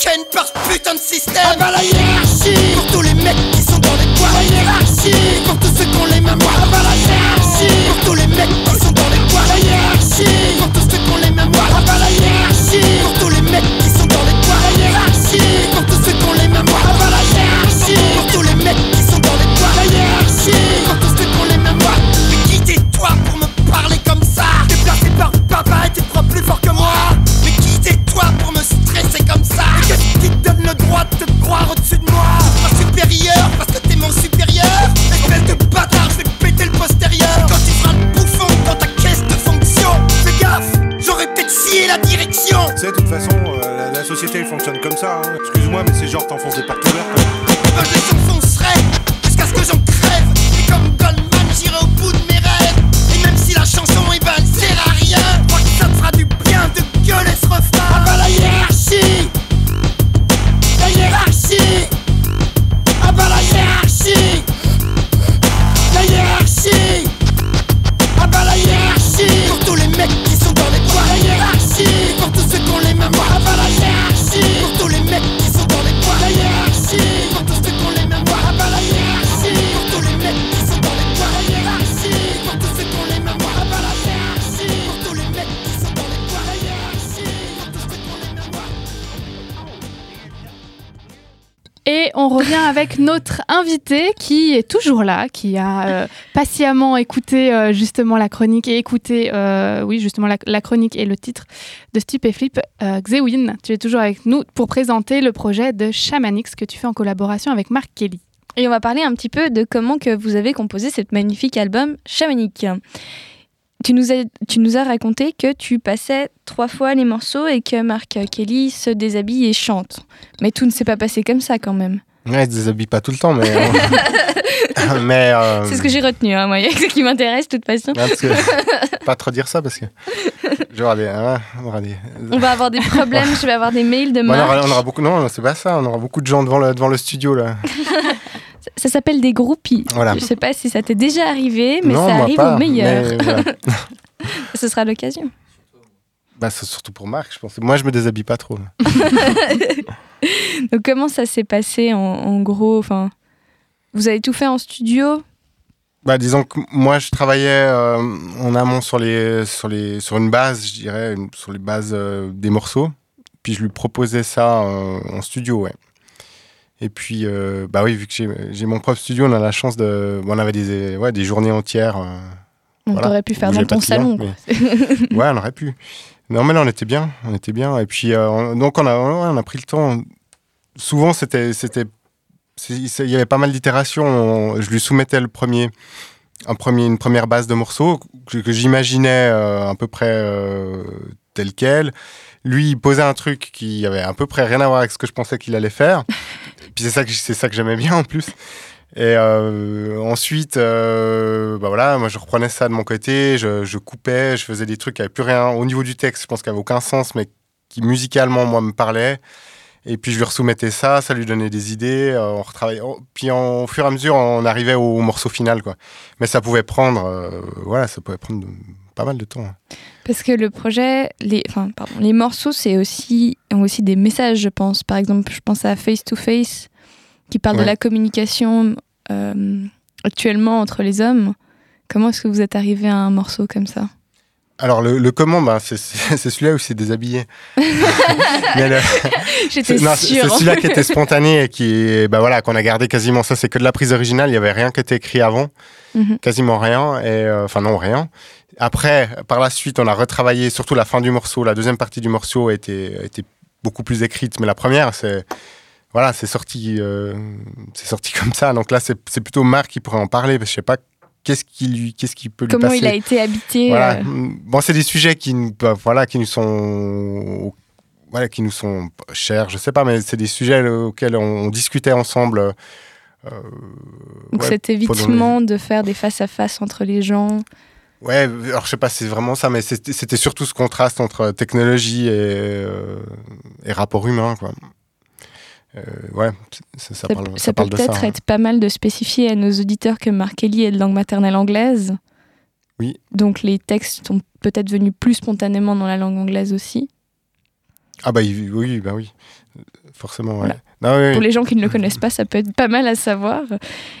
Ken par putain de système. Ah bah la hiérarchie. Pour tous les mecs qui sont dans les toits. La hiérarchie. Pour tous ceux qui ont les mêmes notre invité qui est toujours là, qui a euh, patiemment écouté euh, justement la chronique et écouté, euh, oui, justement la, chronique et le titre de Stupéflip. Xewin, tu es toujours avec nous pour présenter le projet de Shamanix que tu fais en collaboration avec Marc Kelly. Et on va parler un petit peu de comment que vous avez composé cet magnifique album chamanique. Tu nous, as, tu nous as raconté que tu passais trois fois les morceaux et que Marc Kelly se déshabille et chante. Mais tout ne s'est pas passé comme ça quand même. Ouais, ils se déshabillent pas tout le temps, mais. euh, <laughs> mais. euh, C'est ce que j'ai retenu, hein, moi. C'est <laughs> ce qui m'intéresse de toute façon. non, parce que- <laughs> pas trop dire ça parce que. Je vais avoir des. hein, on aura des. On va avoir des problèmes, je vais avoir des mails de Bon, on, aura, on aura beaucoup. Non, c'est pas ça. On aura beaucoup de gens devant le, devant le studio là. Ça, ça s'appelle des groupies. Voilà. Je sais pas si ça t'est déjà arrivé, mais non, ça arrive pas, au meilleur. mais voilà. Ce sera l'occasion. Bah, c'est surtout pour Marc, je pense. Moi, je me déshabille pas trop. <laughs> Donc comment ça s'est passé en, en gros enfin, Vous avez tout fait en studio? Bah, disons que moi, je travaillais euh, en amont sur, les, sur, les, sur une base, je dirais, une- sur les bases euh, des morceaux. Puis je lui proposais ça euh, en studio, ouais. Et puis, euh, bah oui, vu que j'ai mon propre studio, on a la chance de. bon, on avait des, ouais, des journées entières. On voilà, aurait pu faire dans ton salon. mais- quoi. ouais, on aurait pu. Non, mais là, on était bien. On était bien. Et puis, euh, on- donc, on a, on a pris le temps. Souvent, c'était. c'était Il y avait pas mal d'itérations. On- Je lui soumettais le premier, un premier, une première base de morceaux que, que j'imaginais euh, à peu près euh, tel quel. Lui, il posait un truc qui avait à peu près rien à voir avec ce que je pensais qu'il allait faire. <laughs> Puis c'est ça que c'est ça que j'aimais bien en plus. Et euh, ensuite, euh, bah voilà, moi je reprenais ça de mon côté, je, coupais, je faisais des trucs qui n'avaient plus rien au niveau du texte, je pense qu'il n'y avait aucun sens, mais qui musicalement, moi, me parlaient. Et puis je lui resoumettais ça, ça lui donnait des idées, euh, on retravaillait. on- Puis au fur et à mesure, on arrivait au morceau final, quoi. Mais ça pouvait prendre, voilà, ça pouvait prendre pas mal de temps. hein. Parce que le projet, les, les morceaux, c'est aussi, ont aussi des messages, je pense. Par exemple, je pense à Face to Face, qui parle de la communication euh, actuellement entre les hommes. Comment est-ce que vous êtes arrivé à un morceau comme ça? Alors le, le comment, bah, c'est <laughs> celui-là où c'est déshabillé. <laughs> J'étais c'est- sûre. Celui-là qui était <laughs> spontané et qui, bah voilà, qu'on a gardé quasiment. Ça, c'est que de la prise originale. Il y avait rien qui était écrit avant, Mhm. quasiment rien. Et euh, enfin non, rien. Après, par la suite, on a retravaillé surtout la fin du morceau. La deuxième partie du morceau été beaucoup plus écrite, mais la première, c'est voilà, c'est sorti, euh, c'est sorti <laughs> comme ça. Donc là, c'est plutôt Marc qui pourrait en parler. Parce que je sais pas qu'est-ce qui lui, qu'est-ce qui peut lui Comment passer. il a été habité Voilà. euh, Bon, c'est des sujets qui, nous- bah, voilà, qui nous sont, voilà, qui nous sont chers. Je sais pas, mais c'est des sujets auxquels on, on discutait ensemble. euh, Donc ouais, cet les- évitement de faire des face-à-face entre les gens. Ouais, alors je sais pas si c'est vraiment ça, mais c'était c'était surtout ce contraste entre technologie et, euh, et rapport humain, quoi. Euh, ouais, ça, ça Ça, parle, ça ça peut peut-être hein. être pas mal de spécifier à nos auditeurs que Mark Kelly est de langue maternelle anglaise. Oui. Donc les textes sont peut-être venus plus spontanément dans la langue anglaise aussi. Ah bah oui, bah oui, forcément. Ouais. Voilà. Non, oui, oui. Pour les gens qui ne le connaissent pas, ça peut être pas mal à savoir.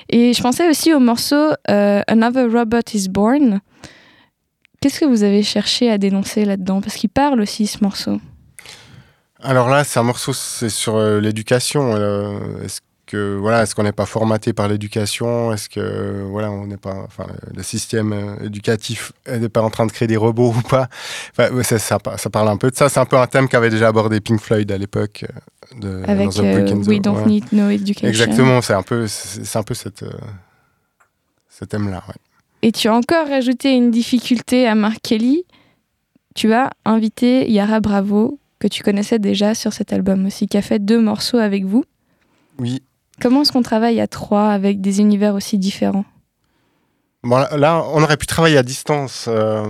Et je pensais aussi au morceau euh, Another Robot is Born. Qu'est-ce que vous avez cherché à dénoncer là-dedans? Parce qu'il parle aussi ce morceau. Alors là, c'est un morceau, c'est sur euh, l'éducation. euh, est-ce que voilà, est-ce qu'on n'est pas formaté par l'éducation Est-ce que voilà, on n'est pas, enfin, le, le système euh, éducatif n'est pas en train de créer des robots <laughs> ou pas Enfin, ça, ça, par- ça parle un peu de ça. C'est un peu un thème qu'avait déjà abordé Pink Floyd à l'époque de Avec dans The euh, the- We Don't ouais. Need No Education. Exactement, c'est un peu, c'est c'est un peu cette, euh, ce thème-là. ouais. Et tu as encore rajouté une difficulté à Mark Kelly. tu as invité Yara Bravo, que tu connaissais déjà sur cet album aussi, qui a fait deux morceaux avec vous. Oui. Comment est-ce qu'on travaille à trois avec des univers aussi différents? Bon, là, on aurait pu travailler à distance euh,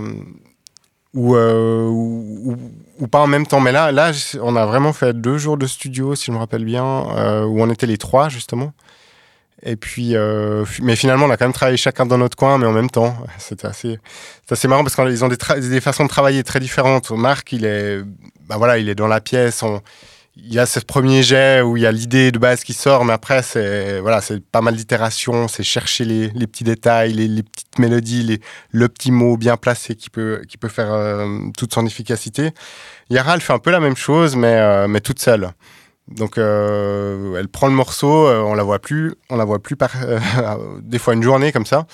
ou, euh, ou, pas en même temps. Mais là, là, on a vraiment fait deux jours de studio, si je me rappelle bien, euh, où on était les trois, justement. Et puis, euh, mais finalement, on a quand même travaillé chacun dans notre coin, mais en même temps. <laughs> C'était assez, assez marrant parce qu'ils ont des, façons de travailler très différentes. Marc, il est, bah voilà, il est dans la pièce. Il y a ce premier jet où il y a l'idée de base qui sort, mais après, c'est voilà, pas mal d'itérations, c'est chercher les, petits détails, les, les petites mélodies, les, le petit mot bien placé qui peut, qui peut faire euh, toute son efficacité. Yara, elle fait un peu la même chose, mais, euh, mais toute seule. Donc, euh, elle prend le morceau, euh, on la voit plus, on la voit plus par, euh, <laughs> des fois une journée comme ça.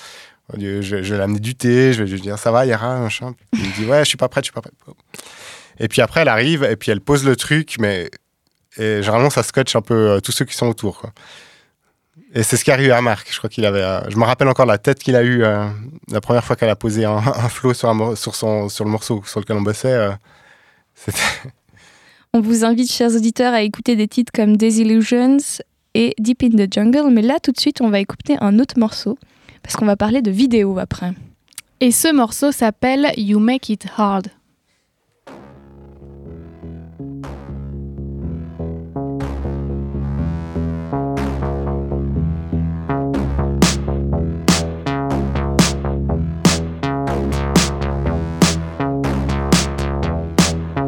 Je, vais l'amener du thé, je vais lui dire ça va, Yara, machin. Il me dit ouais, je suis pas prête, je suis pas prête. Et puis après, elle arrive et puis elle pose le truc, mais et généralement ça scotche un peu tous ceux qui sont autour. Et c'est ce qui est arrivé à Marc. Je crois qu'il avait. je me rappelle encore la tête qu'il a eue la première fois qu'elle a posé un, <laughs> un flow sur, sur, le morceau sur lequel on bossait. c'était. On vous invite, chers auditeurs, à écouter des titres comme Desillusions et Deep in the Jungle. Mais là, tout de suite, on va écouter un autre morceau parce qu'on va parler de vidéo après. Et ce morceau s'appelle You Make It Hard.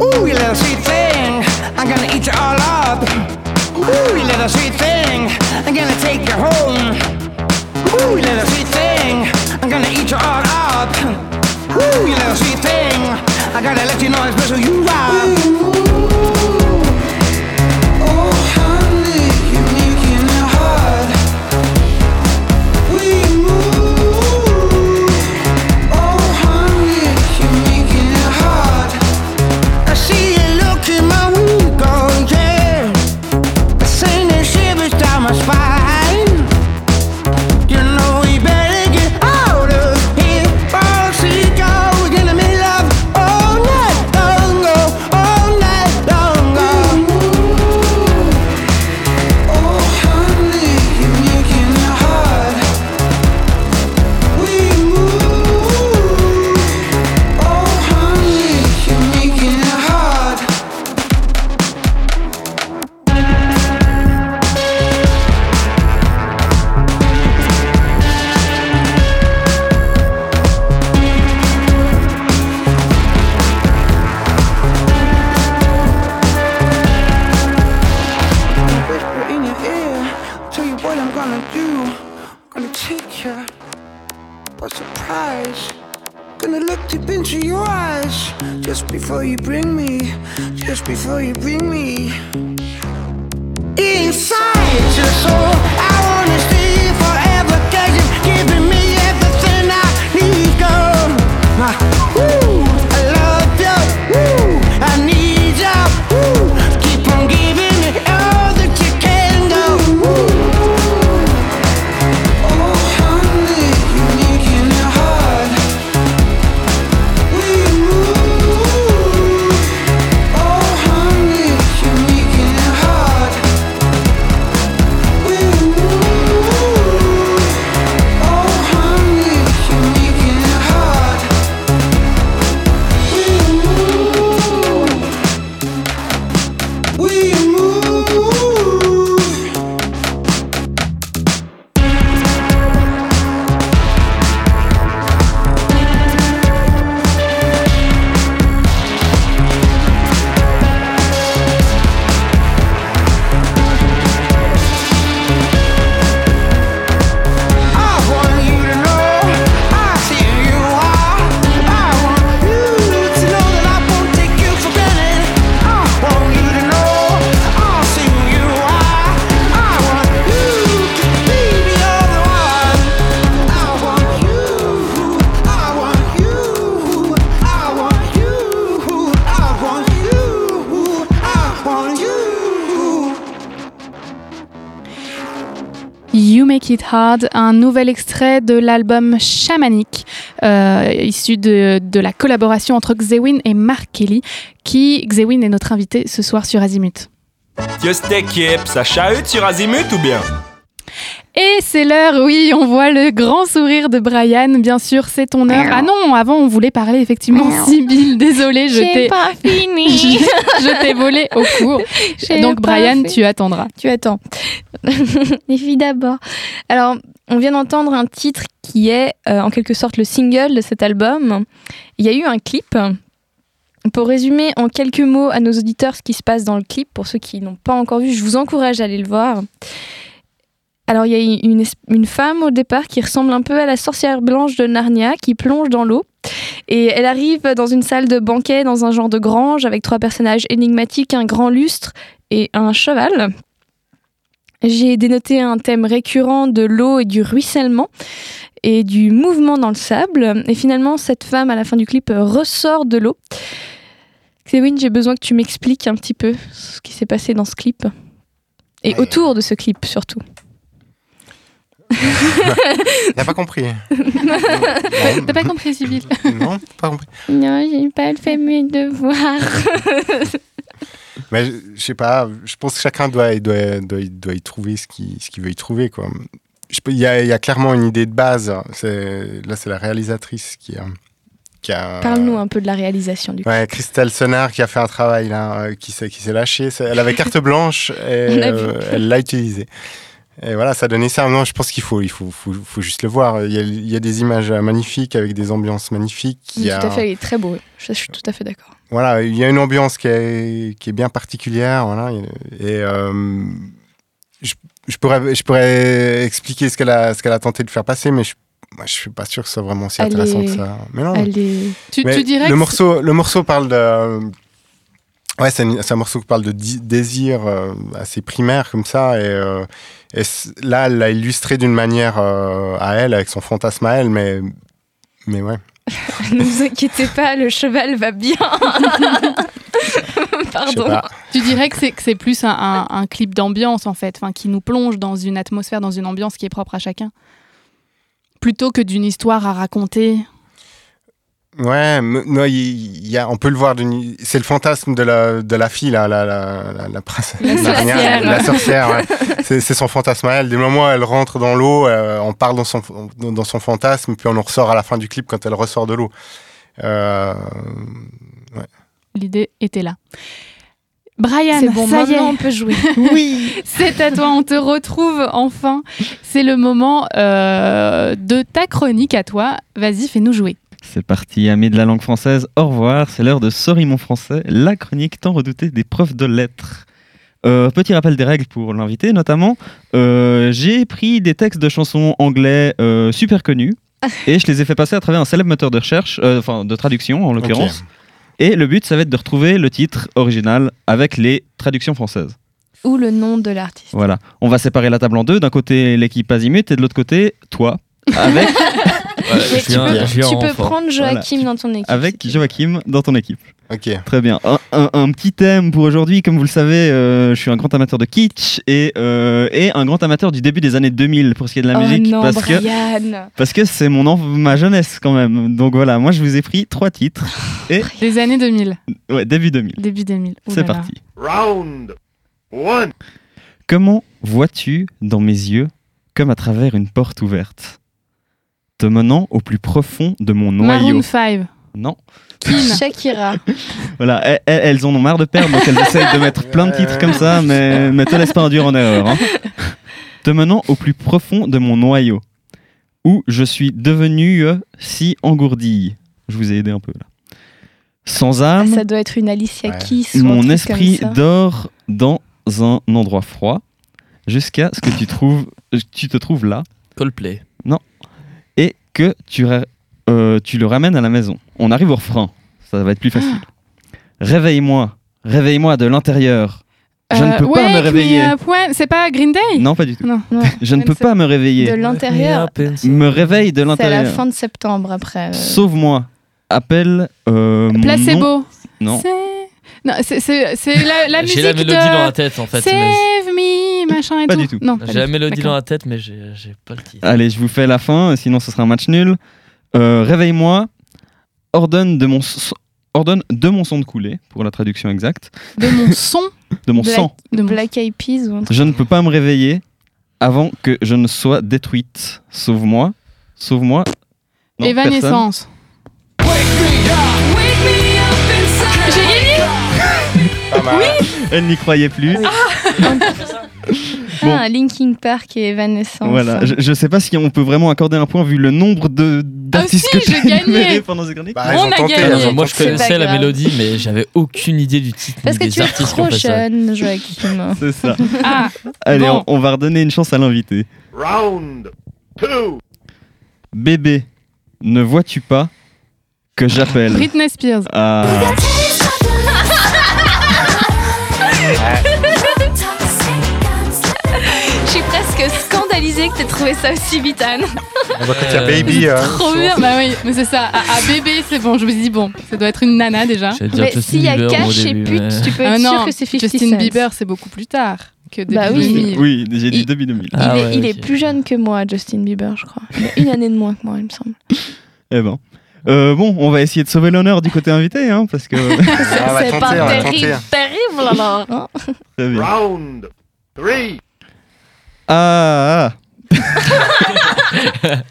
Ooh, you little sweet thing, I'm gonna eat you all up. Ooh, you little sweet thing, I'm gonna take you home. Ooh, you little sweet thing, I'm gonna eat you all up. Ooh, you little sweet thing, I gotta let you know how special you are. Oh, Un nouvel extrait de l'album Chamanic. euh, issu de, la collaboration entre Xewin et Mark Kelly, qui, Xewin est notre invité ce soir sur Azimut. Yo cette équipe, ça sur Azimut ou bien? Et c'est l'heure, oui, on voit le grand sourire de Brian, bien sûr, c'est ton heure. Ah non, avant on voulait parler effectivement Sibylle, désolée, je t'ai pas fini. <laughs> je t'ai volé au cours. Donc Brian, fait. tu attendras. Tu attends. <laughs> Les filles d'abord. Alors, on vient d'entendre un titre qui est euh, en quelque sorte le single de cet album. Il y a eu un clip. Pour résumer en quelques mots à nos auditeurs ce qui se passe dans le clip, pour ceux qui n'ont pas encore vu, je vous encourage à aller le voir. Alors, il y a une, femme au départ qui ressemble un peu à la sorcière blanche de Narnia qui plonge dans l'eau. Et elle arrive dans une salle de banquet, dans un genre de grange, avec trois personnages énigmatiques, un grand lustre et un cheval. J'ai dénoté un thème récurrent de l'eau et du ruissellement et du mouvement dans le sable. Et finalement, cette femme, à la fin du clip, ressort de l'eau. Cléwyn, j'ai besoin que tu m'expliques un petit peu ce qui s'est passé dans ce clip. Et autour de ce clip, surtout. <laughs> T'as pas compris T'as pas compris, Sibylle <laughs> Non, pas compris. Non, j'ai pas fait mes devoirs. <laughs> Mais je, sais pas, je pense que chacun doit, il doit, doit, il doit y trouver ce qu'il ce qu'il veut y trouver. Quoi. Il y, a, il y a clairement une idée de base. Là, c'est la réalisatrice qui a. Parle-nous un peu de la réalisation du. Ouais, Christelle Sonnard qui a fait un travail là, euh, qui s'est qui s'est lâché. C'est- Elle avait carte blanche et euh, elle l'a utilisée. Et voilà, ça donnait ça. Non, je pense qu'il faut, il faut, faut, faut juste le voir. Il y, a, il y a des images magnifiques avec des ambiances magnifiques. Il a- Tout à fait, il est très beau. Je, je suis tout à fait d'accord. voilà, il y a une ambiance qui est, qui est bien particulière. Voilà, et euh, je, je pourrais, je pourrais expliquer ce qu'elle a, ce qu'elle a tenté de faire passer, mais je, moi, je suis pas sûr que ce soit vraiment Elle intéressant que ça. Mais non. Tu- dirais le morceau, le morceau parle de. Ouais, c'est un morceau qui parle de désir euh, assez primaire comme ça. Et, euh, et là, elle l'a illustré d'une manière euh, à elle, avec son fantasme à elle, mais, mais ouais. <laughs> ne vous inquiétez pas, le cheval va bien. <laughs> Pardon. Tu dirais que c'est, plus un, un- un clip d'ambiance, en fait, enfin, qui nous plonge dans une atmosphère, dans une ambiance qui est propre à chacun. Plutôt que d'une histoire à raconter. Ouais, non, il il y a, on peut le voir. d'une- C'est le fantasme de la, de la fille, là, la, la, la, la princesse. La sorcière. La sorcière, ouais. <laughs> c'est, son fantasme à elle. Dès le moment où elle rentre dans l'eau, euh, on parle dans son, dans dans son fantasme, puis on en ressort à la fin du clip quand elle ressort de l'eau. Euh, ouais. L'idée était là. Brian, C'est bon, ça y est. on peut jouer. <laughs> Oui, c'est à toi, on te retrouve enfin. C'est le moment euh, de ta chronique à toi. Vas-y, fais-nous jouer. C'est parti, amis de la langue française, au revoir. C'est l'heure de Sorry mon français, la chronique tant redoutée des profs de lettres. Euh, petit rappel des règles pour l'invité, notamment. Euh, J'ai pris des textes de chansons anglais euh, super connus <laughs> et je les ai fait passer à travers un célèbre moteur de recherche, euh, enfin de traduction en l'occurrence. Et le but, ça va être de retrouver le titre original avec les traductions françaises. Ou le nom de l'artiste. Voilà. On va séparer la table en deux. D'un côté, l'équipe Azimut et de l'autre côté, toi. <laughs> Avec, Tu peux, tu peux prendre Joachim dans ton équipe. avec Joachim dans ton équipe. Ok. Très bien. Un, un- un petit thème pour aujourd'hui. Comme vous le savez, euh, je suis un grand amateur de kitsch et, euh, et un grand amateur du début des années 2000 pour ce qui est de la oh musique. non, parce que parce que c'est mon enf- ma jeunesse quand même. Donc voilà, moi je vous ai pris trois titres. <laughs> Et Des années 2000. ouais, début 2000. Début 2000. Oh C'est parti. Round one. Comment vois-tu dans mes yeux comme à travers une porte ouverte? Te menant au plus profond de mon noyau. Maroon 5. Non. <laughs> Shakira. Voilà, elles, en ont marre de perdre, donc elles essayent de mettre plein de titres comme ça, mais, mais te laisse pas induire en erreur. hein. <laughs> Te menant au plus profond de mon noyau, où je suis devenu euh, si engourdi. Je vous ai aidé un peu là. Sans âme, Ça doit être une Alicia Keys. ou un mon esprit dort dans un endroit froid, jusqu'à ce que tu, trouves, tu te trouves là. Coldplay. Que tu, euh, tu le ramènes à la maison. On arrive au refrain. Ça va être plus facile. Réveille-moi. Réveille-moi de l'intérieur. Je ne Euh, peux pas me réveiller. C'est pas Green Day? Non, pas du tout. Non. <laughs> Je ne peux pas me De réveiller. l'intérieur. Me réveille de C'est à la l'intérieur. fin de septembre après. euh. Sauve-moi. Appelle euh, mon Placebo. Non. C'est- Non, c'est, la, la musique J'ai la mélodie de... dans la tête en fait. mais- Save me, machin et Pas tout. du tout. Non, J'ai la mélodie dans la tête, mais j'ai pas le titre. Allez, je vous fais la fin, sinon ce sera un match nul. Euh, Réveille-moi, ordonne de mon so- ordonne de mon sang de couler pour la traduction exacte. De mon <laughs> son De mon Black- sang. de Black Eyed Peas ou un truc. Je ne peux pas me réveiller avant que je ne sois détruite. Sauve-moi. Sauve-moi. Évanescence. J'ai personne. Elle n'y croyait plus. <laughs> Bon. Ah, Linkin Park et Evanescence. Voilà, je, je sais pas si on peut vraiment accorder un point vu le nombre de d'artistes Ah si, que j'ai tu as énumérés pendant ces chroniques. Bah, On a gagné. Alors, moi, je connaissais la grave. mélodie, mais j'avais aucune idée du titre Parce ni que des tu es trop jeune, Joachim. C'est ça. <laughs> Ah, Allez, Bon. on, on va redonner une chance à l'invité. Round 2. Bébé, ne vois-tu pas que j'appelle? Britney Spears. Ah, Je suis presque scandalisée que tu aies trouvé ça aussi vite, Anne. On va Euh, Baby. euh, Trop bien, bah oui, mais c'est ça. À, à bébé, c'est bon. Je me suis dit, bon, ça doit être une nana déjà. Mais Justin s'il y a cash et pute, mais- tu peux Ah être non, sûr que c'est 50 Justin. Bieber, c'est beaucoup plus tard que début Bah oui. 2000. oui, j'ai dit Il- début 2000. Ah il est, ouais, il est plus jeune que moi, Justin Bieber, je crois. Il a une année de moins que moi, il me semble. Eh ben. Euh, bon, on va essayer de sauver l'honneur du côté invité, hein, parce que. <laughs> va c'est pas terrible, terrible alors. hein. <laughs> Très bien. Round 3. Ah, ah. <laughs>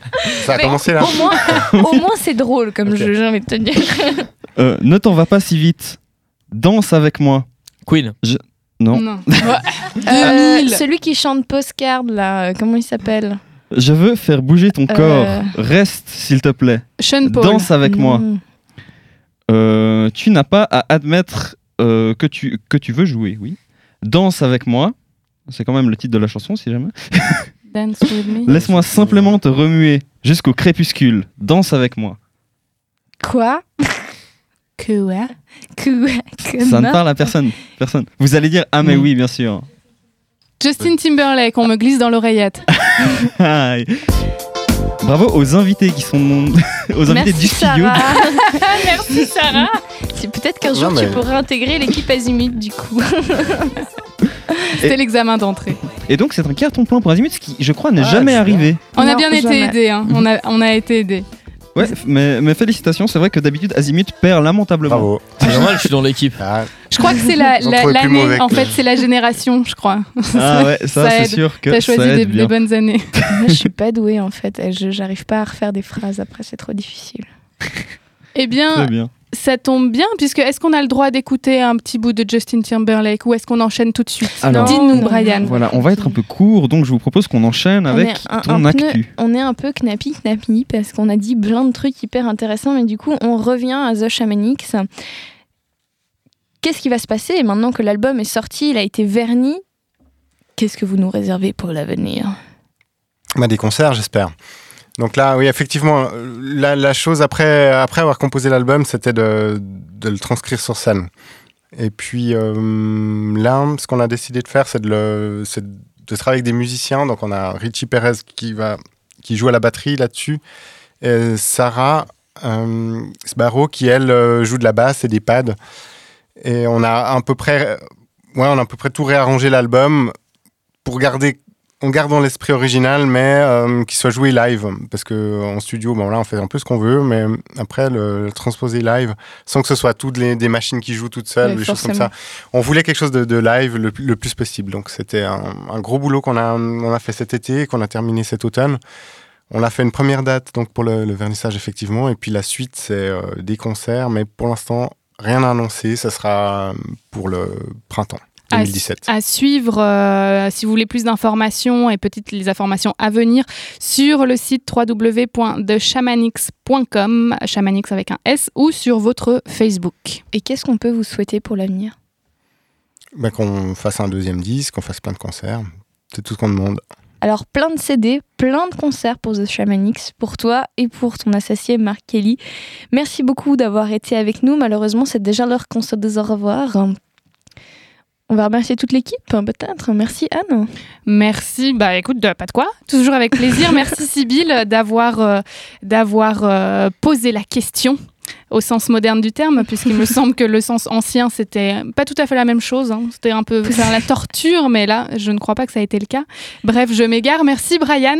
Ça a Mais commencé là. Au moins, au moins c'est drôle comme Ok. jeu, j'ai envie de te dire. Euh, ne t'en va pas si vite. Danse avec moi. Queen. Non. Non. Ouais. Euh, 2000. celui qui chante Postcard, là, euh, comment il s'appelle? Je veux faire bouger ton Euh. corps. Reste, s'il te plaît. Sean Paul. Danse avec moi. Non. Euh, tu n'as pas à admettre euh, que, tu, que tu veux jouer, oui. Danse avec moi. C'est quand même le titre de la chanson, si jamais. <laughs> Dance with me. Laisse-moi simplement te remuer jusqu'au crépuscule. Danse avec moi. Quoi? <laughs> Quoi? Quoi? Ça ne parle à personne. Personne. Vous allez dire ah mais Mm. oui, bien sûr. Justin Timberlake, on me glisse dans l'oreillette. Bravo aux invités qui sont <laughs> aux invités Merci du studio. Sarah. <laughs> Merci Sarah. C'est peut-être qu'un jour mais- tu pourrais intégrer l'équipe Azimut du coup. <laughs> C'était l'examen d'entrée. Et donc c'est un carton plein pour Azimut, ce qui je crois n'est Ah, jamais arrivé. On a Non, bien été aidés. Hein. On, a, on a été aidés. Ouais, mais, mais félicitations, c'est vrai que d'habitude Azimut perd lamentablement. Bravo. C'est normal, je suis dans l'équipe. Ah, Je crois que c'est la- la- plus l'année, mauvais en fait, c'est la génération, je crois. Ah ouais, ça, Ça c'est aide. sûr que T'as ça choisi aide des, bien. les bonnes années. <laughs> <laughs> Moi je suis pas douée en fait. Je j'arrive pas à refaire des phrases après, c'est trop difficile. Eh Très bien, bien. Ça tombe bien, puisque est-ce qu'on a le droit d'écouter un petit bout de Justin Timberlake ou est-ce qu'on enchaîne tout de suite Alors- Dis-nous, Brian. Voilà, on va être un peu court, donc je vous propose qu'on enchaîne On avec un- ton un on est un peu knappy knappy parce qu'on a dit plein de trucs hyper intéressants, mais du coup on revient à The Shamanix. Qu'est-ce qui va se passer maintenant que l'album est sorti, il a été verni? Qu'est-ce que vous nous réservez pour l'avenir? Bah, des concerts, j'espère. Donc là, oui, effectivement, euh, la, chose après, après avoir composé l'album, c'était de, le transcrire sur scène. Et puis euh, là, ce qu'on a décidé de faire, c'est de, travailler avec des musiciens. Donc on a Richie Perez qui, va, qui joue à la batterie là-dessus. Et Sarah euh, qui, elle, euh, joue de la basse et des pads. Et on a à peu près, ouais, on a à peu près tout réarrangé l'album pour garder on garde dans l'esprit original, mais euh, qu'il soit joué live. Parce que en studio, bon, là, on fait un peu ce qu'on veut, mais après, le, le transposer live, sans que ce soit toutes les, des machines qui jouent toutes seules, des choses comme ça. On voulait quelque chose de, de live le, le plus possible. Donc, c'était un, un gros boulot qu'on a, on a fait cet été qu'on a terminé cet automne. On a fait une première date donc pour le, le vernissage, effectivement. Et puis, la suite, c'est euh, des concerts, mais pour l'instant, rien à annoncer. Ça sera pour le printemps. À- 2017. À, suivre, euh, si vous voulez plus d'informations et peut-être les informations à venir, sur le site www.theshamanix.com, shamanix avec un S, ou sur votre Facebook. Et qu'est-ce qu'on peut vous souhaiter pour l'avenir? Bah, qu'on fasse un deuxième disque, qu'on fasse plein de concerts. C'est tout ce qu'on demande. Alors plein de CD, plein de concerts pour The Shamanix, pour toi et pour ton associé Marc Kelly. Merci beaucoup d'avoir été avec nous. Malheureusement, c'est déjà l'heure qu'on se dise au revoir. On va remercier toute l'équipe, peut-être. Merci Anne. Merci, bah écoute, de- pas de quoi, toujours avec plaisir. Merci <laughs> Sybille d'avoir euh, d'avoir euh, posé la question. au sens moderne du terme, puisqu'il me semble que le sens ancien, c'était pas tout à fait la même chose. hein. C'était un peu <laughs> faire la torture, mais là, je ne crois pas que ça a été le cas. Bref, je m'égare. Merci Brian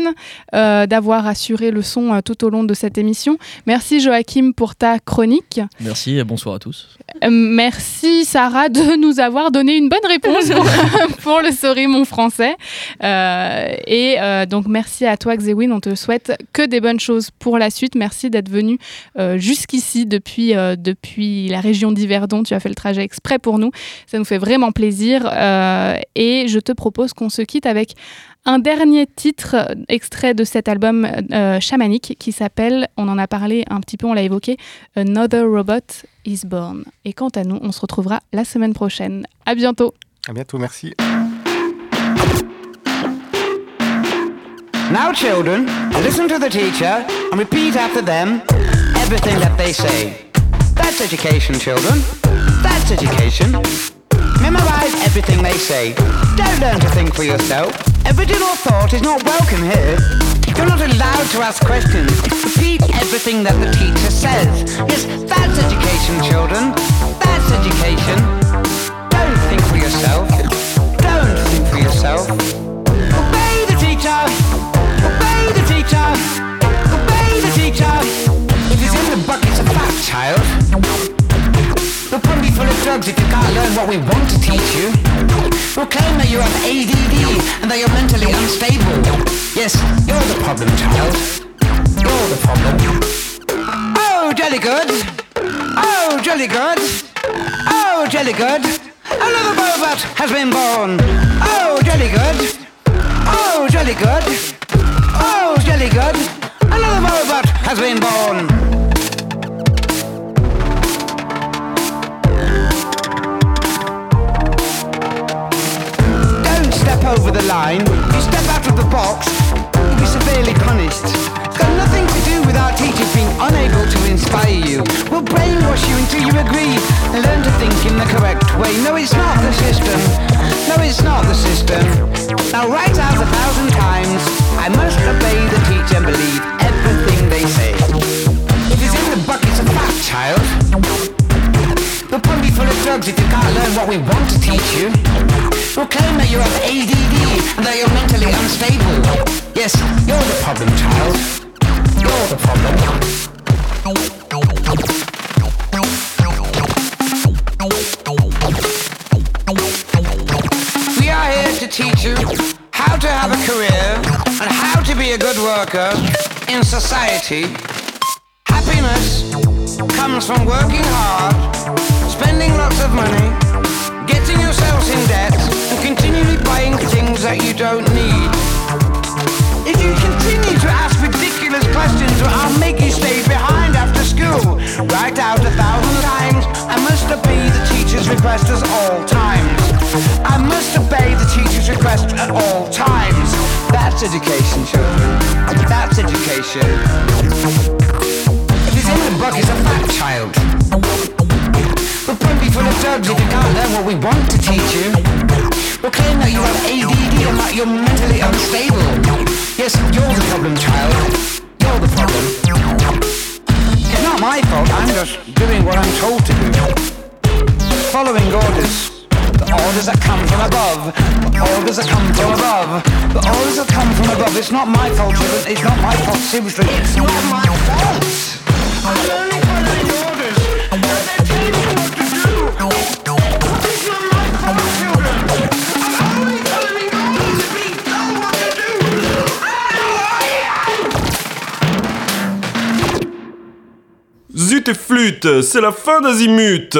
euh, d'avoir assuré le son euh, tout au long de cette émission. Merci Joachim pour ta chronique. Merci et bonsoir à tous. Euh, merci Sarah de <laughs> nous avoir donné une bonne réponse pour, <laughs> pour le Sorry mon français. Euh, et euh, donc merci à toi Xewin, on te souhaite que des bonnes choses pour la suite. Merci d'être venu euh, jusqu'ici depuis, depuis la région d'Yverdon. Tu as fait le trajet exprès pour nous. Ça nous fait vraiment plaisir. Et je te propose qu'on se quitte avec un dernier titre extrait de cet album chamanique qui s'appelle, on en a parlé un petit peu, on l'a évoqué, Another Robot is Born. Et quant à nous, on se retrouvera la semaine prochaine. À bientôt. À bientôt, merci. Now, children, listen to the teacher and repeat after them everything that they say. That's education, children. That's education. Memorize everything they say. Don't learn to think for yourself. Original thought is not welcome here. You're not allowed to ask questions. Repeat everything that the teacher says. Yes, that's education, children. That's education. Don't think for yourself. Don't think for yourself. Obey the teacher. Obey the teacher. Obey the teacher. If it's in the bucket, it's a fact, child. We'll probably be full of drugs if you can't learn what we want to teach you. We'll claim that you have ADD and that you're mentally unstable. Yes, you're the problem, child. You're the problem. Oh, jolly good. Oh, jolly good. Oh, jolly good. Another robot has been born. Oh, jolly good. Oh, jolly good. Oh, jolly good. Another robot has been born. Over the line. You step out of the box, you'll be severely punished. It's got nothing to do with our teachers being unable to inspire you. We'll brainwash you until you agree and learn to think in the correct way. No, it's not the system. No, it's not the system. Now write out a thousand times. Society. Happiness comes from working hard, spending lots of money, getting yourselves in debt, and continually buying things that you don't need. If you continue to ask ridiculous questions, I'll make you stay behind after school. Write out a thousand times. I must obey the teacher's request at all times. I must obey the teacher's request at all times. That's education, children. That's education. If it's in the book, it's a fact, child. We'll probably full of drugs if you can't learn what we want to teach you. We'll claim that you have ADD and that you're mentally unstable. Yes, you're the problem, child. You're the problem. It's not my fault, I'm just doing what I'm told to do. Following orders. The orders that come from above. The orders that come from above. The orders that come from above. It's not my fault, children. It's not my fault, seriously. It's not my fault. Zut et flûte, c'est la fin d'Azimut